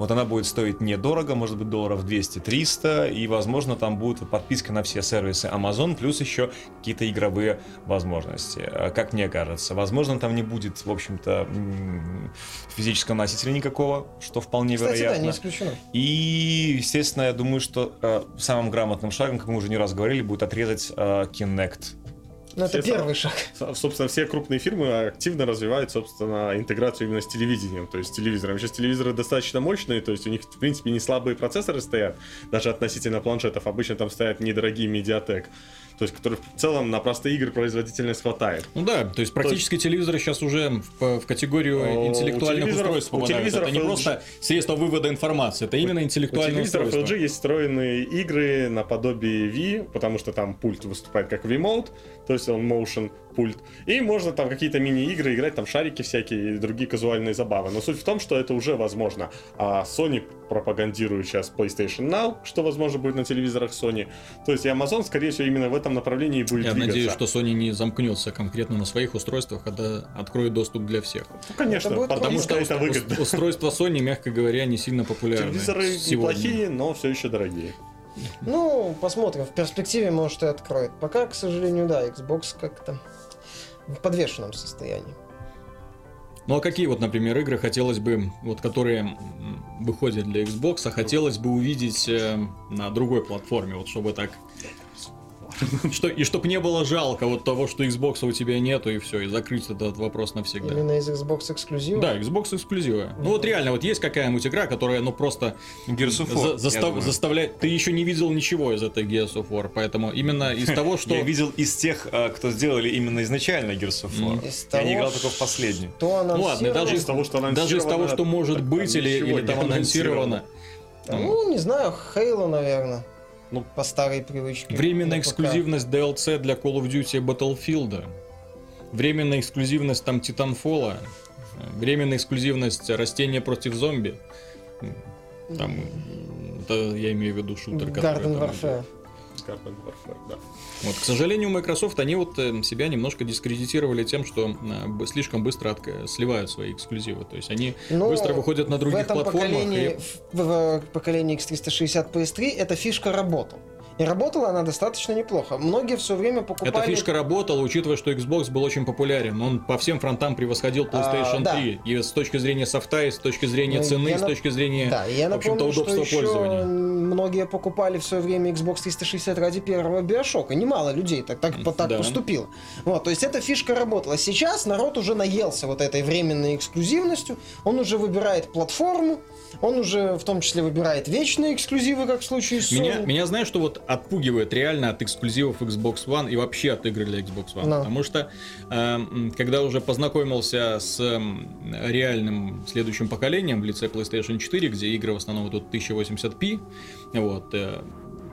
Вот она будет стоить недорого, может быть, долларов 200-300, и, возможно, там будет подписка на все сервисы Amazon, плюс еще какие-то игровые возможности, э, как мне кажется. Возможно, там не будет, в общем-то, физического носителя никакого, что вполне Кстати, да, вероятно. не исключено. И, естественно, я думаю, что э, самым грамотным шагом, как мы уже не раз говорили, будет отрезать э, Kinect. Но это первый шаг. Со- Собственно, все крупные фирмы активно развивают, собственно, интеграцию именно с телевидением, то есть с телевизором. Сейчас телевизоры достаточно мощные, то есть у них, в принципе, не слабые процессоры стоят, даже относительно планшетов. Обычно там стоят недорогие медиатек, то есть которые в целом на простые игры производительность хватает. Ну да, то есть практически телевизоры сейчас уже в, в категорию интеллектуальных у телевизоров- устройств у попадают. телевизоров Это не LG. просто средство вывода информации, это именно У интеллектуальное телевизоров устройство. LG есть встроенные игры наподобие Wii, потому что там пульт выступает как Wiimote, то есть он motion пульт. И можно там какие-то мини-игры играть, там шарики всякие и другие казуальные забавы. Но суть в том, что это уже возможно. А Sony пропагандирует сейчас PlayStation Now, что возможно будет на телевизорах Sony. То есть и Amazon, скорее всего, именно в этом направлении и будет Я двигаться. надеюсь, что Sony не замкнется конкретно на своих устройствах, когда откроет доступ для всех. Ну, конечно, Это Потому что это выгодно. ус- устройства Sony, мягко говоря, не сильно популярны. Телевизоры сегодня. неплохие, но все еще дорогие. Ну, посмотрим. В перспективе, может, и откроет. Пока, к сожалению, да, Xbox как-то в подвешенном состоянии. Ну а какие вот, например, игры хотелось бы, вот которые выходят для Xbox, а хотелось бы увидеть э, на другой платформе, вот чтобы так... Что, и чтобы не было жалко вот того, что Xbox у тебя нету, и все, и закрыть этот вопрос навсегда. Именно из Xbox эксклюзива. Да, Xbox эксклюзивы. Ну вот реально, вот есть какая-нибудь игра, которая, ну просто Gears of за- War, я застав- заставляет... Ты еще не видел ничего из этой Gears of War, поэтому именно из того, что... Я видел из тех, э, кто сделали именно изначально Gears of War. Из Я не играл только в последнюю. Ну ладно, даже Из того, что Даже из того, что может быть или, там анонсировано. Ну, не знаю, Хейла, наверное. Ну, по старой привычке. Временная На ПК. эксклюзивность DLC для Call of Duty Battlefield. Временная эксклюзивность там Titanfall. Временная эксклюзивность Растения против зомби. Там, это я имею в виду шутер, который Garden Warfare. Garden Warfare, да. Вот, к сожалению, Microsoft, они вот э, себя немножко дискредитировали тем, что э, слишком быстро отка- сливают свои эксклюзивы. То есть они Ну, быстро выходят на других в этом платформах. Поколении, и- в, в поколении X360 PS3 эта фишка работала. И работала она достаточно неплохо. Многие все время покупали... Эта фишка работала, учитывая, что Xbox был очень популярен. Он по всем фронтам превосходил PlayStation А, да. 3. И с точки зрения софта, и с точки зрения Ну, цены, я и с точки зрения, Да, я в общем-то, что удобства еще пользования. многие покупали в свое время Xbox 360 ради первого Биошока. Немало людей так, так, так Да. поступило. Вот, то есть эта фишка работала. Сейчас народ уже наелся вот этой временной эксклюзивностью. Он уже выбирает платформу, он уже в том числе выбирает вечные эксклюзивы, как в случае с Sony. Меня, меня знаешь, что вот отпугивает реально от эксклюзивов Xbox One и вообще от игр для Xbox One. Да. Потому что, э, когда уже познакомился с м, реальным следующим поколением в лице PlayStation 4, где игры в основном идут 1080p, вот, э,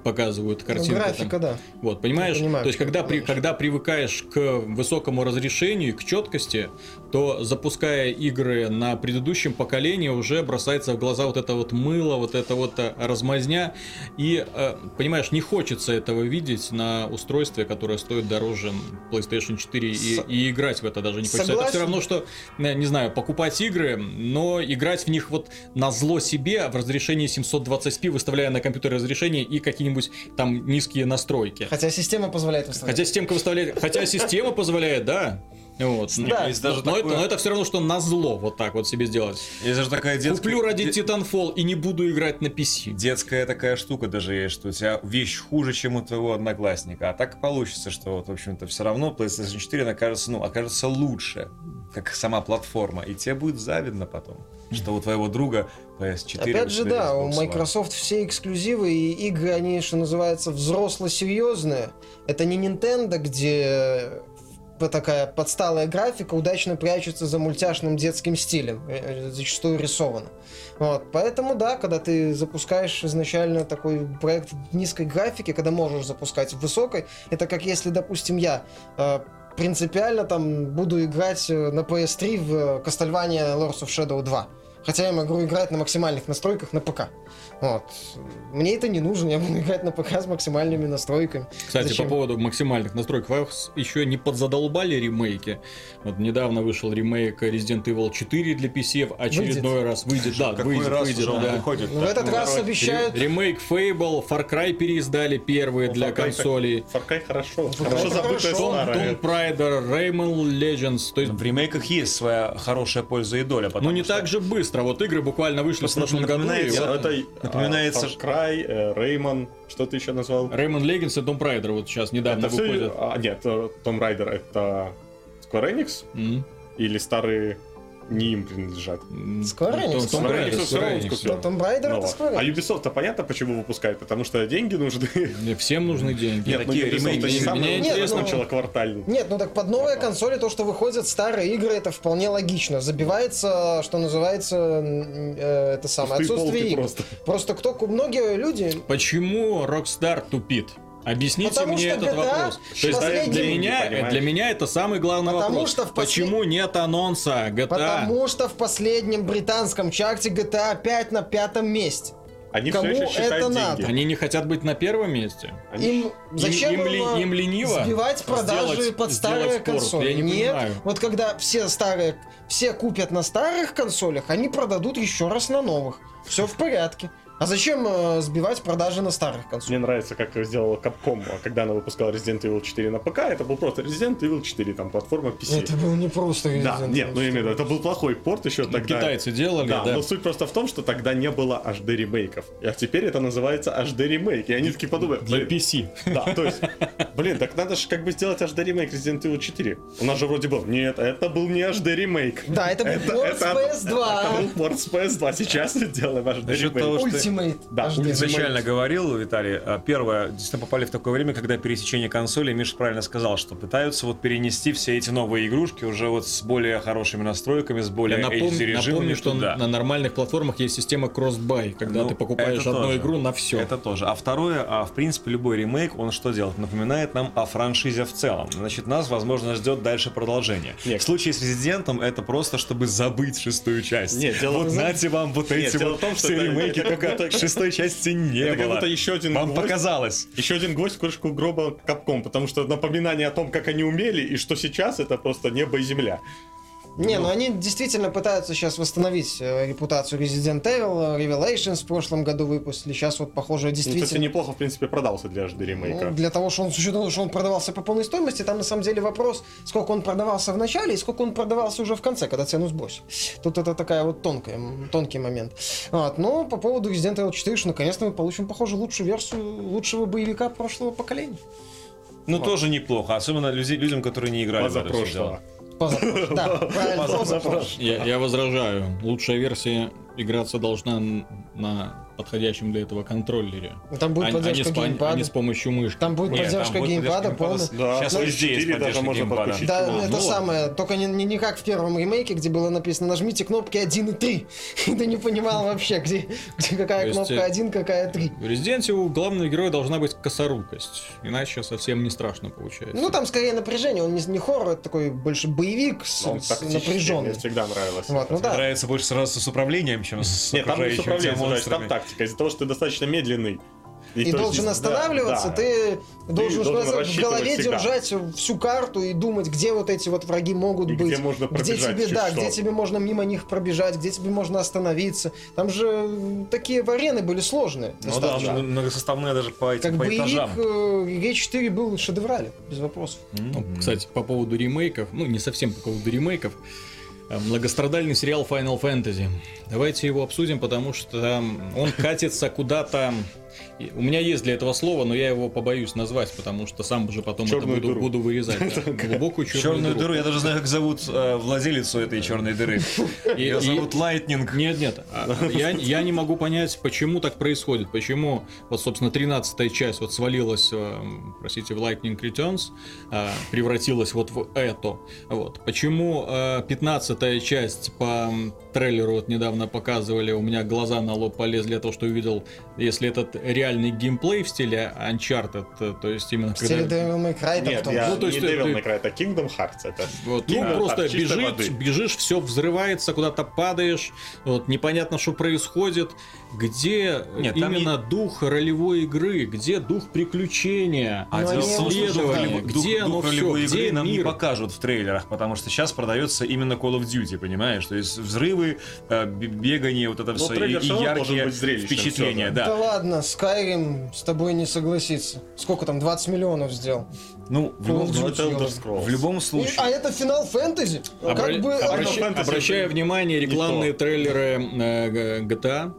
показывают картинку. Ну, графика, там. да. Вот, понимаешь? Понимаю, То есть, когда, при, когда привыкаешь к высокому разрешению, к четкости, то запуская игры на предыдущем поколении, уже бросается в глаза вот это вот мыло, вот это вот э, размазня. И, э, понимаешь, не хочется этого видеть на устройстве, которое стоит дороже PlayStation 4, С... и, и играть в это даже не хочется. Согласен. Это все равно, что, э, не знаю, покупать игры, но играть в них вот на зло себе в разрешении 720p, выставляя на компьютере разрешение и какие-нибудь там низкие настройки. Хотя система позволяет выставлять. Хотя система позволяет, хотя система позволяет, да. Вот. Да. Есть даже но, такое... это, но это все равно, что на зло вот так вот себе сделать. Есть даже такая детская... Куплю ради Де... Titanfall и не буду играть на PC. Детская такая штука даже есть, что у тебя вещь хуже, чем у твоего одноклассника. А так получится, что вот, в общем-то, все равно PlayStation 4 окажется, ну, окажется лучше, как сама платформа. И тебе будет завидно потом, что у твоего друга PS4. Опять же, да, у Microsoft все эксклюзивы и игры, они, что называется, взросло-серьезные. Это не Nintendo, где такая подсталая графика удачно прячется за мультяшным детским стилем, э, зачастую рисовано. Вот, поэтому да, когда ты запускаешь изначально такой проект низкой графики, когда можешь запускать в высокой, это как если, допустим, я э, принципиально там буду играть э, на PS3 в Castlevania Lords of Shadow 2. Хотя я могу играть на максимальных настройках на ПК. Вот. Мне это не нужно, я буду играть на ПК с максимальными настройками. Кстати, Зачем? по поводу максимальных настроек, вас еще не подзадолбали ремейки. Вот недавно вышел ремейк Resident Evil 4 для PC, очередной выйдет. раз выйдет. Да, Какой выйдет, раз выйдет, уже да. выходит. В этот раз Народ. обещают... Ремейк Fable, Far Cry переиздали первые ну, для Far консолей. Far Cry хорошо. Хорошо забытая старая. Tomb Raider, Rayman Legends. То есть... В ремейках есть своя хорошая польза и доля. Ну не что... так же быстро. Вот игры буквально вышли в прошлом году. Это, напоминается Far Cry, Rayman, э, что ты еще назвал? Rayman Legends и Tomb Raider вот сейчас недавно это выходят. Все... А, нет, Tomb Raider это Square Enix? Mm-hmm. Или старые не им принадлежат. Square Enix. Tomb Raider все равно скупил. Tomb Raider это Square А Ubisoft-то понятно, почему выпускает, потому что деньги нужны. Всем нужны деньги. Нет, такие ремейки не самое интересно начало квартально. Нет, ну так под новые консоли то, что выходят старые игры, это вполне логично. Забивается, что называется, э, это самое отсутствие игр. Просто кто, многие люди... Почему Rockstar тупит? Объясните Потому мне этот GTA вопрос. То есть для меня, для меня это самый главный Потому вопрос. Что в послед... Почему нет анонса GTA? Потому что в последнем британском чарте GTA 5 на пятом месте. Они Кому все еще это деньги. надо? Они не хотят быть на первом месте. Они... Им зачем им, им, им лениво сбивать продажи сделать, под старые консоли? Я не Нет, понимаю. вот когда все старые, все купят на старых консолях, они продадут еще раз на новых. Все в порядке. А зачем э, сбивать продажи на старых консолях? Мне нравится, как сделала Capcom, когда она выпускала Resident Evil 4 на ПК. Это был просто Resident Evil 4, там платформа PC. Это был не просто Resident Да, нет, ну именно, это был плохой порт еще ну, тогда. Китайцы делали, да, да. Но суть просто в том, что тогда не было HD ремейков. А теперь это называется HD ремейк. И они такие подумают. Для PC. Да, то есть, блин, так надо же как бы сделать HD ремейк Resident Evil 4. У нас же вроде был. Нет, это был не HD ремейк. Да, это был порт с PS2. Это был порт с PS2. Сейчас мы делаем HD ремейк. Ultimate. Да, изначально говорил, Виталий, а, первое, действительно попали в такое время, когда пересечение консолей, Миша правильно сказал, что пытаются вот перенести все эти новые игрушки уже вот с более хорошими настройками, с более Я напом... HD режимами. Напомню, что туда. на нормальных платформах есть система кросс-бай, когда ну, ты покупаешь одну тоже. игру на все. Это тоже. А второе, а в принципе любой ремейк, он что делает? Напоминает нам о франшизе в целом. Значит, нас, возможно, ждет дальше продолжение. Нет. В случае с Резидентом это просто, чтобы забыть шестую часть. Нет, дело вот знаете вам вот эти Нет, вот том, все ремейки, только шестой части не было. Это как еще один Вам гвоздь, показалось. Еще один гость в крышку гроба Капком, потому что напоминание о том, как они умели, и что сейчас, это просто небо и земля. Не, ну, ну они действительно пытаются сейчас восстановить э, репутацию Resident Evil, Revelations в прошлом году выпустили, сейчас вот похоже действительно... Ну, кстати, неплохо, в принципе, продался для HD ремейка. Ну, для того, что он, с учетом что он продавался по полной стоимости, там на самом деле вопрос, сколько он продавался в начале и сколько он продавался уже в конце, когда цену сбросили. Тут это такая вот тонкая, тонкий момент. Вот. Но по поводу Resident Evil 4, что наконец-то мы получим, похоже, лучшую версию лучшего боевика прошлого поколения. Ну, вот. тоже неплохо, особенно людям, которые не играли в это все Да, правильно. Я, я возражаю. Лучшая версия играться должна на подходящем для этого контроллере. Там будет а, поддержка а, не, геймпада. а не с помощью мышки. Там будет Нет, поддержка там будет геймпада поддержка полная. Да, Сейчас ну, везде есть 4 даже поддержка можно геймпада. подключить. Да, Ну, это ну, самое, только не, не, не как в первом ремейке, где было написано нажмите кнопки 1 и 3. И ты не понимал вообще, где, где какая То есть, кнопка э, 1, какая 3. В Resident Evil у главного героя должна быть косорукость, иначе совсем не страшно получается. Ну, там скорее напряжение, он не, не хоррор, это такой больше боевик с, с напряженный. Мне всегда нравилось. Вот, ну да. нравится больше сразу с управлением, чем с Нет, там с управлением, значит, там монстрами. тактика. Из-за того, что ты достаточно медленный. И есть должен здесь- останавливаться, да, да. ты должен, что должен называется, в голове всегда. держать всю карту и думать, где вот эти вот враги могут И быть. где можно где пробежать тебе, чуть да, что. где тебе можно мимо них пробежать, где тебе можно остановиться. Там же такие арены были сложные. Ну да, достаточно. м- многосоставные даже по этим Как по боевик этажам. э, Е4 был шедеврален, без вопросов. Ну, М. кстати, по поводу ремейков, ну не совсем по поводу ремейков, многострадальный сериал Final Fantasy. Давайте его обсудим, потому что он катится куда-то. У меня есть для этого слово, но я его побоюсь назвать, потому что сам уже потом это Черную буду, дыру. буду вырезать. да. Глубокую черную, Черную дыру, я даже знаю, как зовут э, владелицу этой черной дыры. И- Ее и- зовут Lightning. Нет, нет. а, Я, я не могу понять, почему так происходит. Почему, вот, собственно, 13 часть вот свалилась, э, простите, в Lightning Returns, а, превратилась вот в это. Вот. Почему э, 15 часть по трейлеру вот недавно показывали, у меня глаза на лоб полезли от того, что увидел, если этот реальный геймплей в стиле Uncharted, э, то есть именно В стиле когда... Devil May Cry Нет, том я Ну, то есть не Devil May Cry, это Kingdom Hearts. Это Вот, ну, Kingdom просто Hearts воды. бежишь, все взрывается, куда-то падаешь, вот, непонятно, что происходит. Где Нет, там именно дух ролевой игры, где дух приключения, А Ну, дело в том, что дух ролевой- дух- где дух оно все, ролевой где игры нам не мир? покажут в трейлерах, потому что сейчас продается именно Call of Duty, понимаешь? То есть взрывы, э, бегание, вот это Ну, все, и, и яркие впечатления, Да да. ладно, Skyrim с тобой не согласится. Сколько там, 20 миллионов сделал? Ну, в любом, Ну, Scrolls. в любом И- случае. а это финал фэнтези? Обра- Как бы... обращ- Обращая внимание, не рекламные трейлеры э, GTA,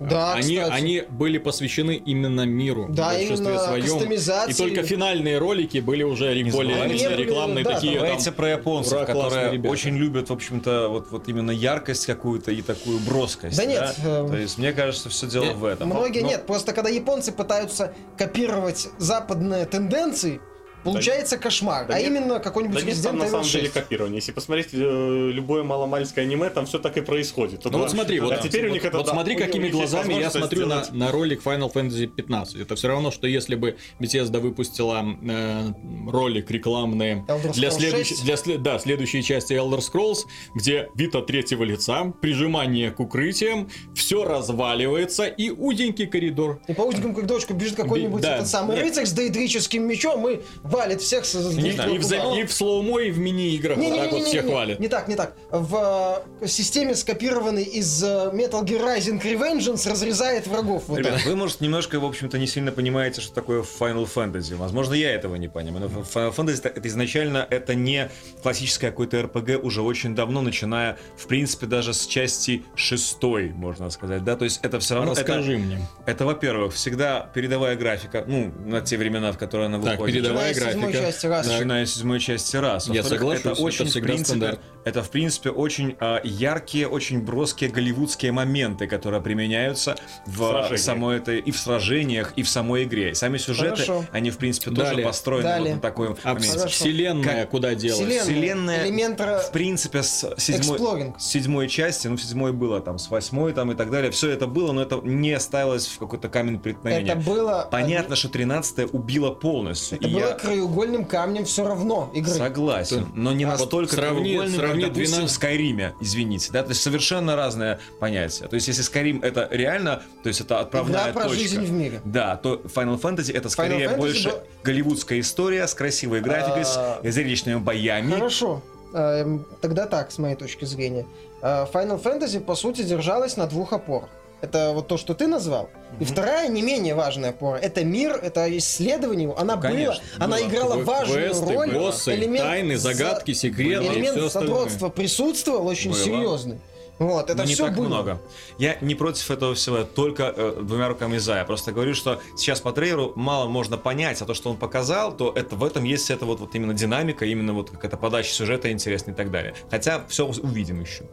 Да, они, кстати. они были посвящены именно миру Да, в большинстве именно своем. кастомизации. И только финальные ролики были уже Не более забывайте, рекламные да, такие. Давайте там, про японцев, которые ребята. очень любят, в общем-то, вот, вот именно яркость какую-то и такую броскость. Да нет, э, То есть, мне кажется, все дело нет, в этом. Многие Но- нет, просто когда японцы пытаются копировать западные тенденции, получается кошмар. да а нет. именно какой-нибудь Да нет, Resident там на Evil самом 6. деле копирование. Если посмотреть э, любое маломальское аниме, там все так и происходит. Ну вот смотри, вот, а теперь у них вот, это вот да, смотри, какими глазами я смотрю на, сделать- на ролик Final Fantasy 15. Это все равно, что если бы Bethesda выпустила э, ролик рекламный для, 6. для да, следующей части Elder Scrolls, где вид от третьего лица, прижимание к укрытиям, все разваливается и узенький коридор. И по узенькому коридорчику бежит какой-нибудь да, этот самый нет. рыцарь с дейдрическим мечом и валит всех с И, и в, и в слоумо, и в мини-играх вот так вот всех валит. Не так, не так. В э, системе, скопированной из э, Metal Gear Rising Revengeance, разрезает врагов. Вот Ребят, так. вы, может, немножко, в общем-то, не сильно понимаете, что такое Final Fantasy. Возможно, я этого не понимаю. Но Final Fantasy это, это изначально это не классическое какое-то RPG уже очень давно, начиная, в принципе, даже с части шестой, можно сказать. Да, то есть это все равно. это- Расскажи мне. Это, во-первых, всегда передовая графика, ну, на те времена, в которые она Так, выходит. передовая с седьмой графика. части раз. Начиная с седьмой части раз. Я соглашусь, это это очень, в всегда принципе, стандарт. это, в принципе, очень а, яркие, очень броские голливудские моменты, которые применяются в сражениях. самой этой и в сражениях, и в самой игре. И сами сюжеты, Хорошо. они, в принципе, тоже Далее. построены Далее. вот на такой А моменте. Вселенная Как- куда делась? Вселенная. Вселенная, Элемент в принципе, с седьмой, с седьмой части, ну, в седьмой было там, с восьмой там и так далее, все это было, но это не ставилось в какой-то камень преткновения. Это было... Понятно, что 13 убила полностью. Это и было я краеугольным камнем все равно игры. согласен, но не А настолько сравни- краеугольным, сравни как, допустим, 12 в Скайриме, извините, да, то есть совершенно разное понятие. То есть если Skyrim это реально, то есть это отправная Игра про точка. жизнь в мире. Да, то Final Fantasy это скорее Fantasy больше был- голливудская история с красивой графикой, А, с зрелищными боями. Хорошо. Эм, Тогда так, с моей точки зрения. Э, Final Fantasy, по сути, держалась на двух опорах. Это вот то, что ты назвал. И вторая, не менее важная опора. Это мир, это исследование. Она была, Конечно, она было. играла Кве- важную квесты, роль. боссы, тайны, за- загадки, секреты Элемент задротства присутствовал очень Было. серьезный. Вот, это но не все так было. много. Я не против этого всего, только э, двумя руками за. Я просто говорю, что сейчас по трейлеру мало можно понять, а то, что он показал, то это в этом есть это вот, вот именно динамика, именно вот какая-то подача сюжета интересная и так далее. Хотя все увидим еще.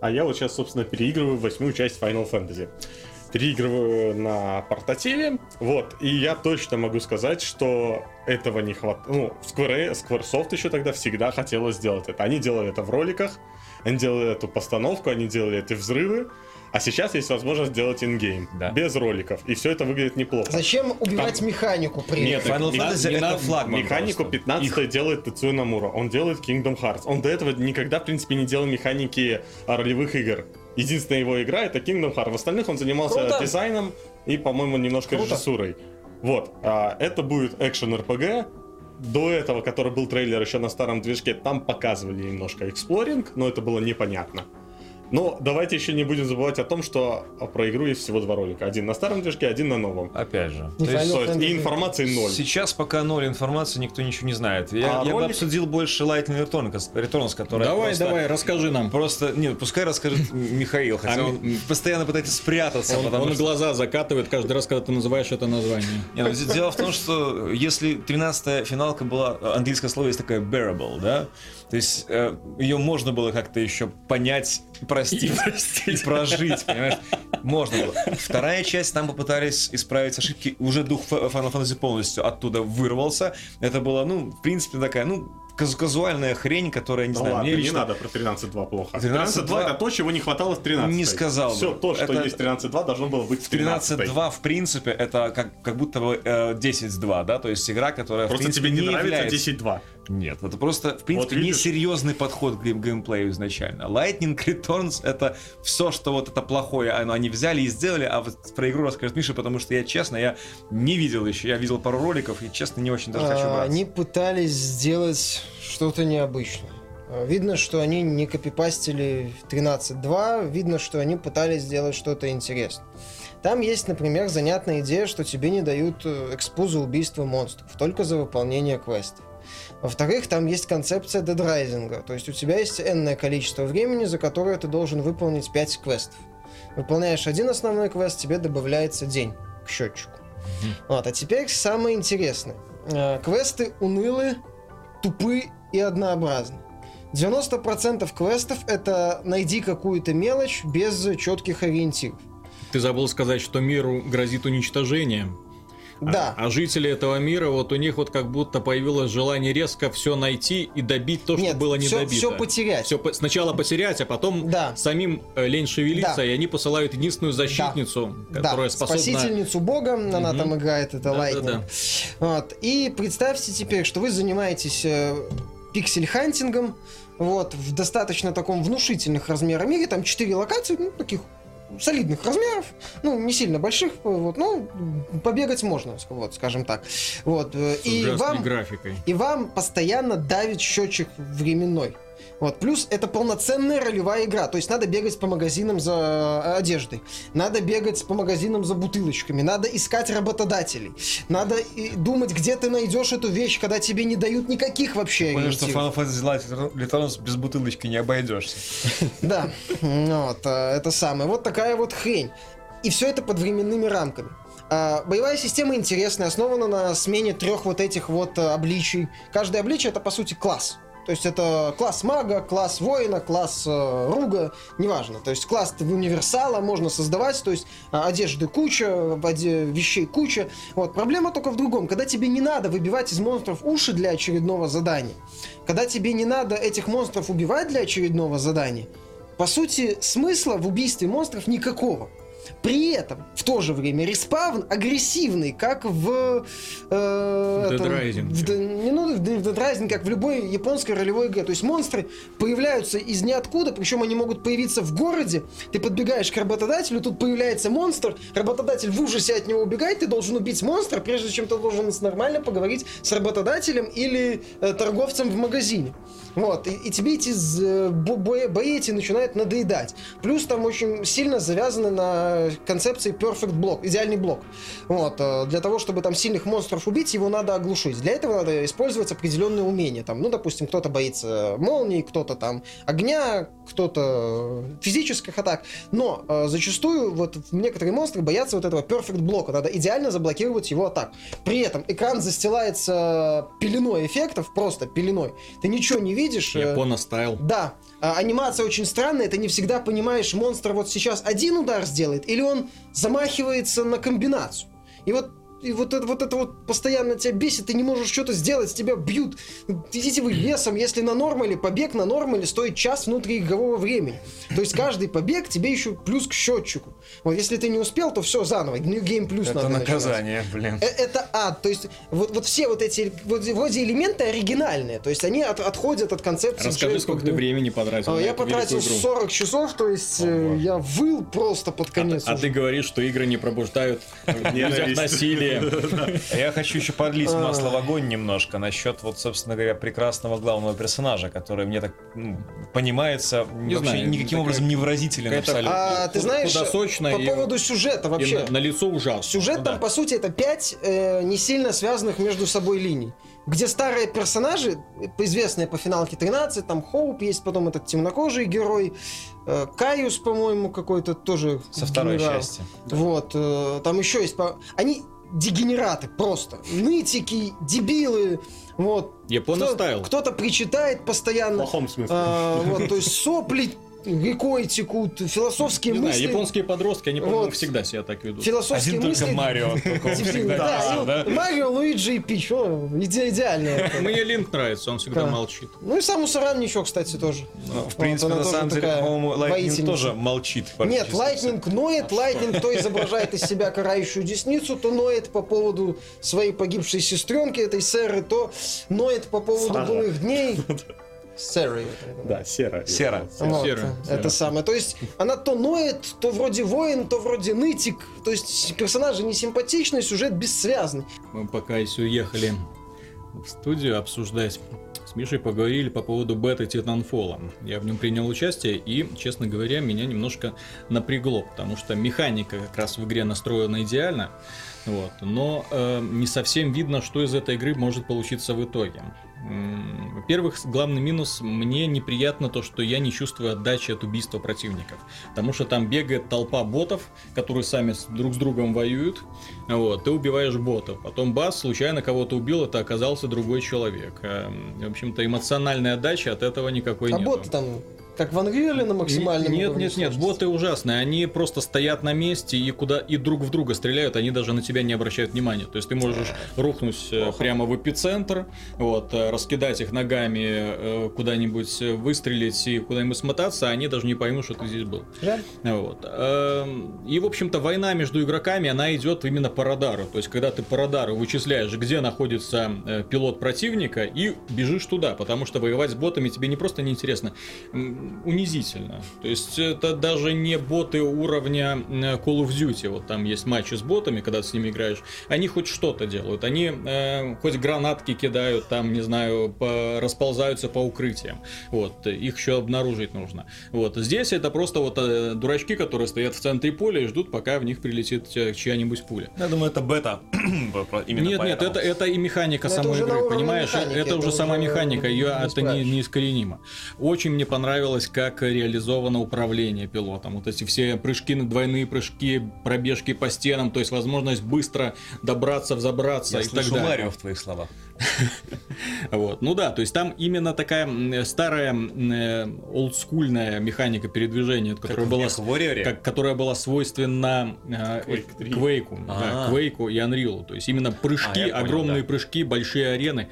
А я вот сейчас, собственно, переигрываю восьмую часть Final Fantasy. переигрываю на портативе, вот, и я точно могу сказать, что этого не хватает. Ну, Square, Squaresoft еще тогда всегда хотела сделать это. Они делали это в роликах, они делали эту постановку, они делали эти взрывы, а сейчас есть возможность сделать ингейм, да. без роликов, и все это выглядит неплохо. Зачем убивать Там... механику при Нет, Final Fantasy не, это флагман Механику 15 Их... делает Тецуя Намура, он делает Kingdom Hearts. Он до этого никогда, в принципе, не делал механики ролевых игр. Единственная его игра это Kingdom Hearts. В остальных он занимался Круто. дизайном и, по-моему, немножко Круто. режиссурой. Вот, а, это будет экшен RPG. До этого, который был трейлер еще на старом движке, там показывали немножко эксплоринг, но это было непонятно. Но давайте еще не будем забывать о том, что про игру есть всего два ролика. Один на старом движке, один на новом. Опять же. То есть, то есть и информации ноль. Сейчас пока ноль информации, никто ничего не знает. Я, а я ролик... бы обсудил больше Lightning Returns, Returns который Давай, просто, давай, расскажи нам. Просто, нет, пускай расскажет Михаил, хотя а он ми... постоянно пытается спрятаться. Он, он что... глаза закатывает каждый раз, когда ты называешь это название. Нет, ну, дело в том, что если 13-я финалка была, английское слово есть такое bearable, да? То есть э, ее можно было как-то еще понять, простить, и, и прожить, понимаешь? Можно было. Вторая часть, там попытались исправить ошибки, уже дух Final Fantasy полностью оттуда вырвался. Это было, ну, в принципе, такая, ну, казуальная хрень, которая, не да знаю, ладно, мне не надо про 13.2 плохо. 13.2 это то, чего не хватало в 13. Не сказал Все то, что это... есть в 13.2, должно было быть в 13. 13.2, в принципе, это как, как будто бы э, 10.2, да, то есть игра, которая, Просто в принципе, тебе не, не нравится является... 10.2. Нет, это просто, в принципе, вот несерьезный подход к гейм геймплею изначально. Lightning Returns — это все, что вот это плохое, они взяли и сделали, а вот про игру расскажет Миша, потому что я, честно, я не видел еще, я видел пару роликов и, честно, не очень даже хочу а, браться. Они пытались сделать что-то необычное. А, видно, что они не копипастили 13.2, видно, что они пытались сделать что-то интересное. Там есть, например, занятная идея, что тебе не дают э, экспу за убийство монстров, только за выполнение квестов. Во-вторых, там есть концепция дедрайзинга, то есть у тебя есть энное количество времени, за которое ты должен выполнить 5 квестов. Выполняешь один основной квест, тебе добавляется день к счетчику. Mm-hmm. Вот, а теперь самое интересное. Э, квесты унылы, тупы и однообразны. 90% квестов это найди какую-то мелочь без четких ориентиров. Ты забыл сказать, что миру грозит уничтожение. Да. А, а жители этого мира, вот у них вот как будто появилось желание резко все найти и добить то, Нет, что было не все, добито. Все потерять. Все по- сначала потерять, а потом да. самим э, лень шевелиться, да. и они посылают единственную защитницу, да. которая да. способна... Спасительницу бога, угу. она там играет, это да, Lightning. Да, да. Вот. И представьте теперь, что вы занимаетесь э, пиксель-хантингом, вот, в достаточно таком внушительных размерах мире, там 4 локации, ну, таких солидных размеров, ну, не сильно больших, вот, ну, побегать можно, вот, скажем так. Вот, э, С и вам, графикой. и вам постоянно давит счетчик временной. Вот. Плюс это полноценная ролевая игра. То есть надо бегать по магазинам за э, одеждой. Надо бегать по магазинам за бутылочками. Надо искать работодателей. Надо думать, где ты найдешь эту вещь, когда тебе не дают никаких вообще Понял, что Final Fantasy Returns без бутылочки не обойдешься. Да. Вот. Э, это самое. Вот такая вот хрень. И все это под временными рамками. А, боевая система интересная, основана на смене трех вот этих вот э, обличий. Каждое обличие это по сути класс. То есть это класс мага, класс воина, класс э, руга, неважно. То есть класс универсала можно создавать, то есть э, одежды куча, оде... вещей куча. Вот. Проблема только в другом. Когда тебе не надо выбивать из монстров уши для очередного задания, когда тебе не надо этих монстров убивать для очередного задания, по сути, смысла в убийстве монстров никакого. При этом, в то же время, респавн агрессивный, как в... Э, Dead Rising. В, не, ну, Dead Rising, как в любой японской ролевой игре. То есть монстры появляются из ниоткуда, причем они могут появиться в городе. Ты подбегаешь к работодателю, тут появляется монстр, работодатель в ужасе от него убегает, ты должен убить монстра, прежде чем ты должен нормально поговорить с работодателем или э, торговцем в магазине. Вот, и, и тебе эти э, бои, бои эти начинают надоедать. Плюс там очень сильно завязаны на концепции perfect блок, идеальный блок. Вот, э, для того, чтобы там сильных монстров убить, его надо оглушить. Для этого надо использовать определенные умения. Там, ну, допустим, кто-то боится молнии, кто-то там огня, кто-то физических атак. Но э, зачастую вот некоторые монстры боятся вот этого perfect блока. Надо идеально заблокировать его атак. При этом экран застилается пеленой эффектов, просто пеленой. Ты ничего не видишь. Э, Япона стайл. Да. А, анимация очень странная, ты не всегда понимаешь, монстр вот сейчас один удар сделает или он замахивается на комбинацию. И вот и вот это, вот это вот постоянно тебя бесит, ты не можешь что-то сделать, тебя бьют. Идите вы весом, если на нормале, побег на нормале стоит час внутриигрового времени. То есть каждый побег тебе еще плюс к счетчику. Вот если ты не успел, то все заново. New Game Plus это надо наказание, начинать. блин. Э, это ад. То есть вот, вот все вот эти вот, вроде элементы оригинальные. То есть они от, отходят от концепции. Расскажи, сколько ты времени потратил. А, я потратил 40 часов, то есть О, я выл просто под конец. А, а ты говоришь, что игры не пробуждают насилие Я хочу еще подлить а. масло в огонь немножко насчет, вот, собственно говоря, прекрасного главного персонажа, который мне так ну, понимается вообще никаким образом не выразителен абсолютно. А, ты знаешь, по поводу сюжета вообще. На лицо ужасно. Сюжет там, по сути, это пять э, не сильно связанных между собой линий где старые персонажи, известные по финалке 13, там Хоуп есть, потом этот темнокожий герой, э, Каюс, по-моему, какой-то тоже. Со второй части. Вот, э, там еще есть. Они дегенераты просто. Нытики, дебилы. Вот. Япона Кто, style. Кто-то причитает постоянно. В плохом смысле. А, вот, то есть сопли рекой текут, философские не мысли. Знаю, японские подростки, они, по-моему, вот. всегда себя так ведут. Философские Один мысли. только Марио. Да, Марио, Луиджи и Пич. Идеально. Мне Линк нравится, он всегда молчит. Ну и сам Усаран ничего, кстати, тоже. Ну, в принципе, на самом деле, по-моему, Lightning тоже молчит. Нет, Lightning ноет, Лайтнинг то изображает из себя карающую десницу, то ноет по поводу своей погибшей сестренки, этой Серы, то ноет по поводу былых дней. Серый. Да, сера. Сера. Вот, сера. Это самое. То есть она то ноет, то вроде воин, то вроде нытик. То есть персонажи не симпатичный, сюжет бессвязный. Мы пока если уехали в студию обсуждать с Мишей поговорили по поводу бета Титанфола. Я в нем принял участие и, честно говоря, меня немножко напрягло, потому что механика как раз в игре настроена идеально, вот, но э, не совсем видно, что из этой игры может получиться в итоге. Во-первых, главный минус мне неприятно то, что я не чувствую отдачи от убийства противников. Потому что там бегает толпа ботов, которые сами друг с другом воюют. Вот, ты убиваешь ботов. Потом бас, случайно кого-то убил, это оказался другой человек. Эм, в общем-то, эмоциональной отдачи от этого никакой нет. А боты там как в Unreal на максимальном Нет, нет, нет, боты ужасные. Они просто стоят на месте и куда и друг в друга стреляют, они даже на тебя не обращают внимания. То есть ты можешь рухнуть э, Плохо. прямо в эпицентр, вот, э, раскидать их ногами э, куда-нибудь, выстрелить и куда-нибудь смотаться, а они даже не поймут, что ты здесь был. Жаль. Вот. Эм, и, в общем-то, война между игроками, она идет именно по радару. То есть, когда ты по радару вычисляешь, где находится пилот противника, и бежишь туда, потому что воевать с ботами тебе не просто неинтересно унизительно. То есть это даже не боты уровня э, Call of Duty. Вот там есть матчи с ботами, когда ты с ними играешь. Они хоть что-то делают. Они э, хоть гранатки кидают, там, не знаю, по, расползаются по укрытиям. Вот, их еще обнаружить нужно. Вот, здесь это просто вот э, дурачки, которые стоят в центре поля и ждут, пока в них прилетит чья-нибудь пуля. Я думаю, это бета. Именно нет, нет, это, это и механика Но самой игры, понимаешь? Механики, это, это уже сама механика, ее не это не, неискоренимо. Очень мне понравилось понравилось, как реализовано управление пилотом. Вот эти все прыжки, двойные прыжки, пробежки по стенам, то есть возможность быстро добраться, взобраться Я и так далее. Марио в твоих словах. Вот. Ну да, то есть там именно такая старая э, олдскульная механика передвижения, которая была, как, которая была свойственна э, Квейку, да, Квейку и Unreal. То есть именно прыжки, а, огромные да. прыжки, большие арены.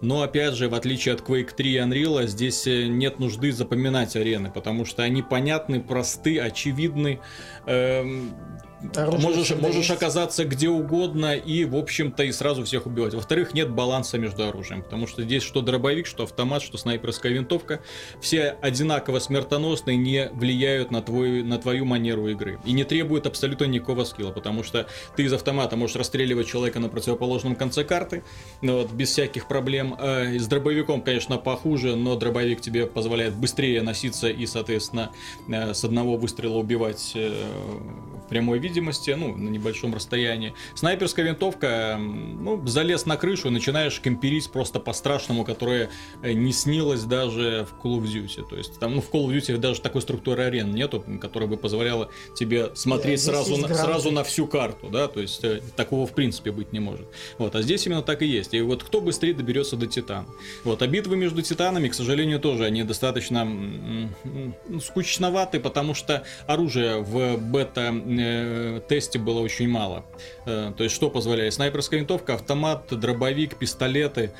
Но опять же, в отличие от Quake 3 и Unreal, здесь э, нет нужды запоминать арены, потому что они понятны, просты, очевидны. Эм, можешь, можешь оказаться где угодно и, в общем-то, и сразу всех убивать. Во-вторых, нет баланса между оружием, потому что здесь что дробовик, что автомат, что снайперская винтовка, все одинаково смертоносные, не влияют на, твой, на твою манеру игры. И не требуют абсолютно никакого скилла, потому что ты из автомата можешь расстреливать человека на противоположном конце карты, ну вот, без всяких проблем. А с дробовиком, конечно, похуже, но дробовик тебе позволяет быстрее носиться и, соответственно, э, с одного выстрела убивать э, в прямой видимости, ну, на небольшом расстоянии. Снайперская винтовка, ну, залез на крышу и начинаешь кемперить просто по-страшному, которое э, не снилось даже в Call of Duty. То есть там, ну, в Call of Duty даже такой структуры арен нету, которая бы позволяла тебе смотреть да, сразу, на, сразу на всю карту, да, то есть э, такого в принципе быть не может. Вот, а здесь именно так и есть. И вот кто быстрее доберется до Титана. Вот, а битвы между Титанами, к сожалению, тоже они достаточно скучноваты, потому что оружие в бета э, тесте было очень мало. Э, то есть что позволяет? Снайперская винтовка, автомат, дробовик, пистолеты.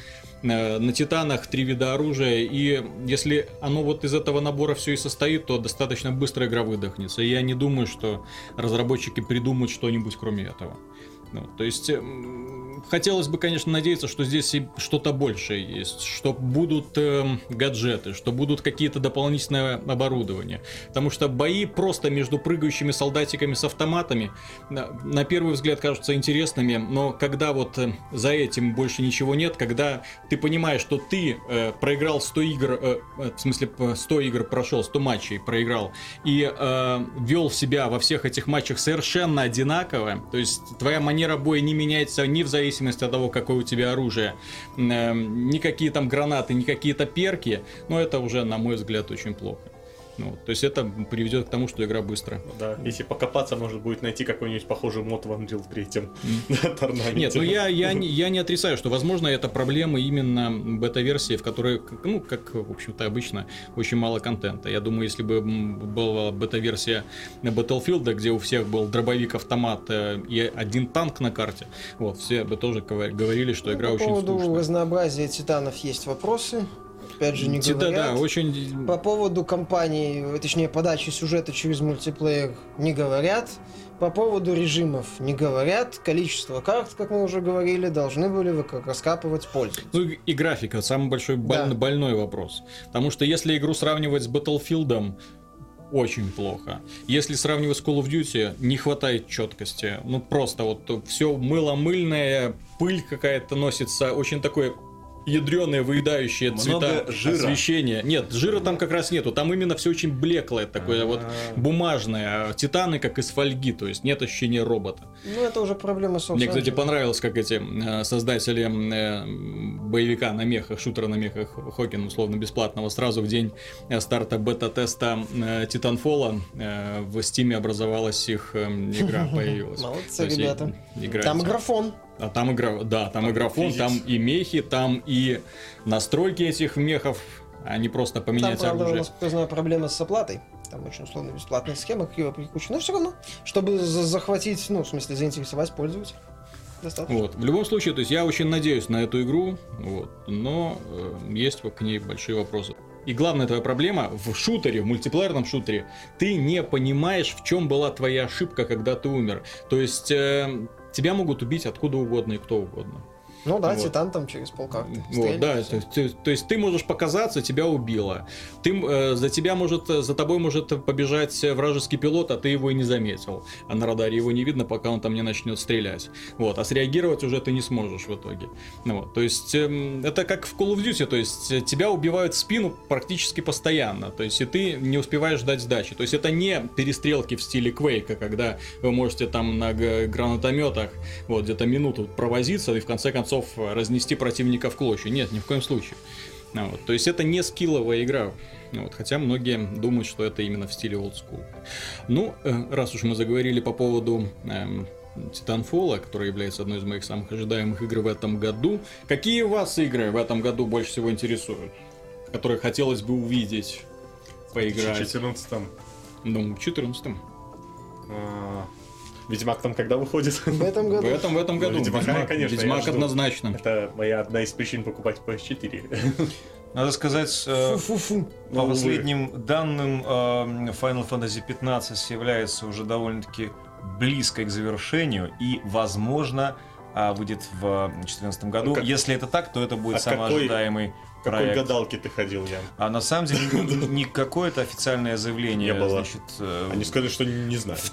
Э, на Титанах три вида оружия, и если оно вот из этого набора все и состоит, то достаточно быстро игра выдохнется. И я не думаю, что разработчики придумают что-нибудь кроме этого. Ну, то есть хотелось бы, конечно, надеяться, что здесь и что-то большее есть, что будут э, гаджеты, что будут какие-то дополнительное оборудование. Потому что бои просто между прыгающими солдатиками с автоматами на, на первый взгляд кажутся интересными, но когда вот э, за этим больше ничего нет, когда ты понимаешь, что ты э, проиграл 100 игр, э, э в смысле 100 игр прошел, 100 матчей проиграл, и э, вел себя во всех этих матчах совершенно одинаково, то есть твоя манера боя не меняется ни в зависимости зависимости от того, какое у тебя оружие, эм, никакие там гранаты, ни какие-то перки, но это уже, на мой взгляд, очень плохо. Ну, то есть это приведет к тому, что игра быстро. Да, если покопаться, может будет найти какой-нибудь похожий мод в Unreal 3. Mm. Нет, ну я, я, я не отрицаю, что, возможно, это проблема именно бета-версии, в которой, ну, как, в общем-то, обычно, очень мало контента. Я думаю, если бы была бета-версия Battlefield, где у всех был дробовик-автомат э, и один танк на карте, вот, все бы тоже говорили, что ну, игра очень скучная. По поводу разнообразия титанов есть вопросы опять же, не говорят. Да, очень... По поводу компании, точнее, подачи сюжета через мультиплеер не говорят. По поводу режимов не говорят. Количество карт, как мы уже говорили, должны были вы раскапывать пользователи. Ну и графика, самый большой боль... да. больной вопрос. Потому что если игру сравнивать с Battlefield, очень плохо. Если сравнивать с Call of Duty, не хватает четкости. Ну просто вот все мыло-мыльное, пыль какая-то носится, очень такое ядреные выедающие цвета жира. освещения. Нет, жира там как раз нету. Там именно все очень блеклое, такое вот а. бумажное. Титаны как из фольги, то есть нет ощущения робота. Ну, это уже проблема собственно. Мне, кстати, понравилось, как эти э, создатели э, боевика на мехах, шутера на мехах Хокин, условно бесплатного, сразу в день э, старта бета-теста Титанфола в Стиме образовалась их игра, появилась. Молодцы, ребята. Там графон. А там игра, да, там игрофон, там и мехи, там и настройки этих мехов, а не просто поменять там, правда, оружие. насколько я знаю, проблема с оплатой. Там очень условно бесплатная схема, какие прикручены. Но все равно, чтобы захватить, ну, в смысле, заинтересовать пользователя. Достаточно. Вот. В любом случае, то есть я очень надеюсь на эту игру, вот, но э, есть к ней большие вопросы. И главная твоя проблема в шутере, в мультиплеерном шутере, ты не понимаешь, в чем была твоя ошибка, когда ты умер. То есть э, тебя могут убить откуда угодно и кто угодно. Ну да, вот. Титан там через полкарты. Вот, да, то, то, то есть ты можешь показаться, тебя убило. Ты, э, за тебя может, за тобой может побежать вражеский пилот, а ты его и не заметил. А на радаре его не видно, пока он там не начнет стрелять. Вот, а среагировать уже ты не сможешь в итоге. Ну, вот, то есть э, это как в Call of Duty, то есть тебя убивают в спину практически постоянно. То есть и ты не успеваешь ждать сдачи. То есть это не перестрелки в стиле Quake, когда вы можете там на гранатометах вот где-то минуту провозиться и в конце концов концов разнести противника в клочья. Нет, ни в коем случае. Ну вот. То есть это не скилловая игра. Вот. Хотя многие думают, что это именно в стиле old school. Ну, э, раз уж мы заговорили по поводу эм, Titanfall, который является одной из моих самых ожидаемых игр в этом году. Какие вас игры в этом году больше всего интересуют? Которые хотелось бы увидеть, поиграть? В 14 Ну, в 14 Ведьмак там когда выходит? В этом году. В этом, в этом году. Ведьмак, Ведьмак, конечно. Ведьмак однозначно. Это моя одна из причин покупать PS4. Надо сказать, э, Фу -фу -фу. по Но, последним увы. данным, э, Final Fantasy 15 является уже довольно-таки близко к завершению и, возможно, а, выйдет в 2014 году. А как... Если это так, то это будет а самый какой... ожидаемый проект. Какой гадалки ты ходил, Ян? А на самом деле не какое-то официальное заявление. Не было. Значит, э, Они сказали, что не знают.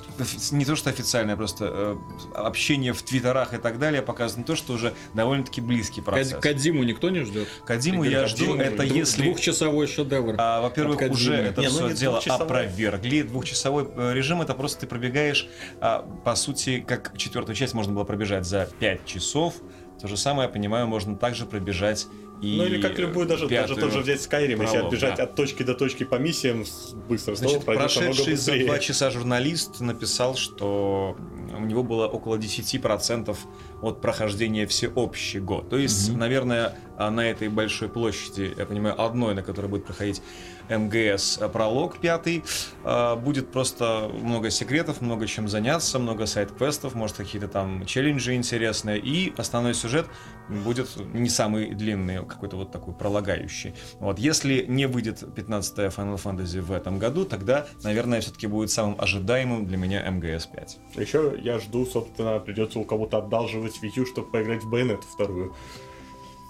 Не то, что официальное, просто э, общение в твиттерах и так далее показано то, что уже довольно-таки близкий процесс. Кадиму никто не ждет? Кадиму я жду, это если... Двухчасовой шедевр. А, во-первых, уже это ну все дело опровергли. Двухчасовой э, режим, это просто ты пробегаешь, а, по сути, как четвертую часть можно было пробежать за 5 часов. То же самое, я понимаю, можно также пробежать и ну или как любую даже, даже тоже взять Skyrim, пролог, если отбежать да. от точки до точки по миссиям быстро, Значит, прошедший за два часа журналист написал, что у него было около 10% от прохождения всеобщего. То есть, mm-hmm. наверное, на этой большой площади, я понимаю, одной, на которой будет проходить МГС пролог пятый. А, будет просто много секретов, много чем заняться, много сайт-квестов, может какие-то там челленджи интересные. И основной сюжет будет не самый длинный, а какой-то вот такой пролагающий. Вот. Если не выйдет 15 Final Fantasy в этом году, тогда, наверное, все-таки будет самым ожидаемым для меня МГС 5. Еще я жду, собственно, придется у кого-то одалживать Wii U, чтобы поиграть в Bayonetta вторую.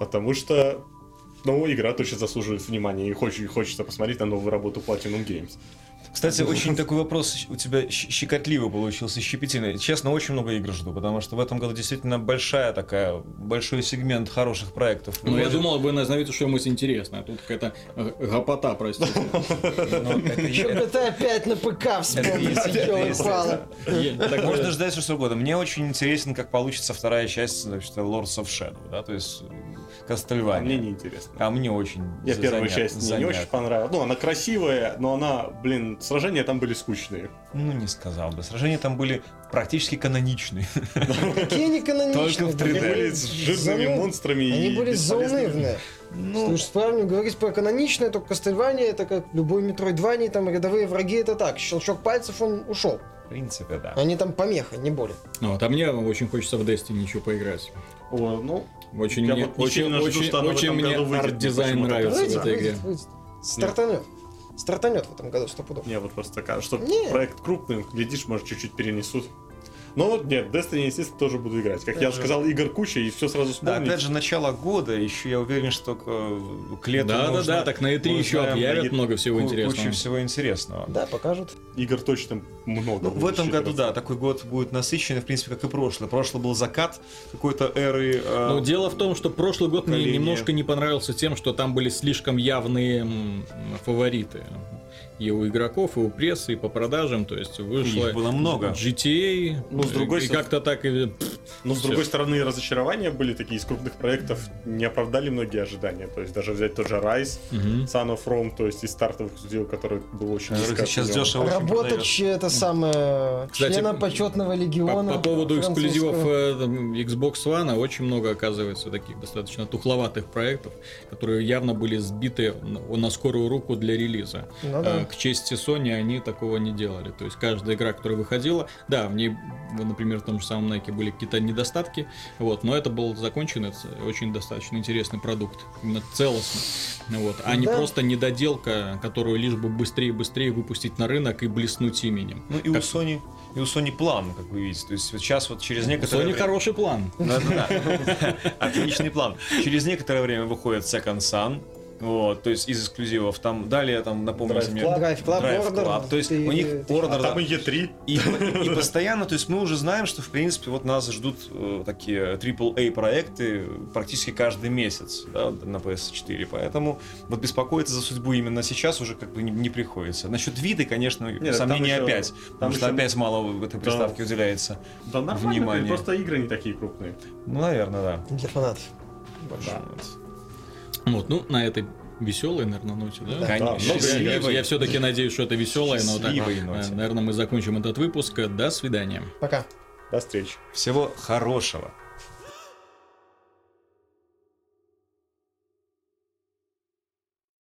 Потому что ну, игра точно заслуживает внимания, и хочется, хочется посмотреть на новую работу Platinum Games. Кстати, очень такой вопрос у тебя щекотливый получился, щепетильный. Честно, очень много игр жду, потому что в этом году действительно большая такая, большой сегмент хороших проектов. Ну, я думал, вы назовете что-нибудь интересное. А тут какая-то гопота, простите. Еще GTA 5 на ПК вспомнил, Так можно ждать что угодно. Мне очень интересен, как получится вторая часть Lords of Shadow, да, то есть Кастельвания. А мне не интересно. А мне очень Я первую часть мне не очень понравилась. Ну, она красивая, но она, блин, сражения там были скучные. Ну, не сказал бы. Сражения там были практически каноничные. Какие они каноничные? Только в 3D. Они были с жирными монстрами Они были заунывные. Ну, уж правильно говорить про каноничное, то Кастельвания это как любой Метроидвания, там рядовые враги это так, щелчок пальцев он ушел. В принципе, да. Они там помеха, не более. Ну, вот, а мне очень хочется в Destiny еще поиграть. О, ну, очень мне, вот очень, очень, жду, очень мне арт-дизайн нравится выйдет, в этой игре. Стартанет. Стартанет в этом году, сто пудов. Не, вот просто такая, что проект крупный, глядишь, может, чуть-чуть перенесут. Но нет, Destiny, естественно, тоже буду играть. Как это я уже сказал, игр куча, и все сразу вспомнить. Да, опять же, начало года, еще я уверен, что к лету Да, да, да, так на E3 еще объявят много всего интересного. Куча всего интересного. Да, покажут. Игр точно много. Ну, в этом году, раз. да, такой год будет насыщенный, в принципе, как и прошлый. Прошлый был закат какой-то эры. Э, ну, дело в том, что прошлый год поколения. мне немножко не понравился тем, что там были слишком явные фавориты и у игроков, и у прессы, и по продажам. То есть вышло Их было много. GTA, ну, с другой и как-то так и... Но с другой стороны, разочарования были такие из крупных проектов, не оправдали многие ожидания. То есть даже взять тот же Rise, угу. Son of Rome, то есть из стартовых студий, который был очень низко. Сейчас дешево Работать это самое Кстати, члена почетного легиона. По, по поводу эксклюзивов э, Xbox One очень много оказывается таких достаточно тухловатых проектов, которые явно были сбиты на, на скорую руку для релиза. Ну, да. К чести Sony они такого не делали. То есть каждая игра, которая выходила, да, в ней, например, в том же самом Nike были какие-то недостатки, вот, но это был законченный, очень достаточно интересный продукт, именно целостный, вот, а да. не просто недоделка, которую лишь бы быстрее и быстрее выпустить на рынок и блеснуть именем. Ну и как... у Sony и у Sony план, как вы видите. То есть вот сейчас вот через некоторое Sony время... хороший план. Отличный план. Через некоторое время выходит Second Sun, вот, то есть из эксклюзивов. Там далее, там, напомните мне... Drive Club, Drive Club. Order, то есть ты, у них Order... А там и E3. И, постоянно, то есть мы уже знаем, что, в принципе, вот нас ждут э, такие AAA проекты практически каждый месяц да, на PS4. Поэтому вот беспокоиться за судьбу именно сейчас уже как бы не, не приходится. Насчет виды, конечно, Нет, сомнения еще, опять. Потому что опять мало в этой приставке да. уделяется Да нормально, внимания. просто игры не такие крупные. Ну, наверное, да. Для фанатов. Да. Вот, ну, на этой веселой, наверное, ноте, да? Конечно. Да, я, я, я все-таки надеюсь, что это веселая нота. Наверное, мы закончим этот выпуск. До свидания. Пока. До встречи. Всего хорошего.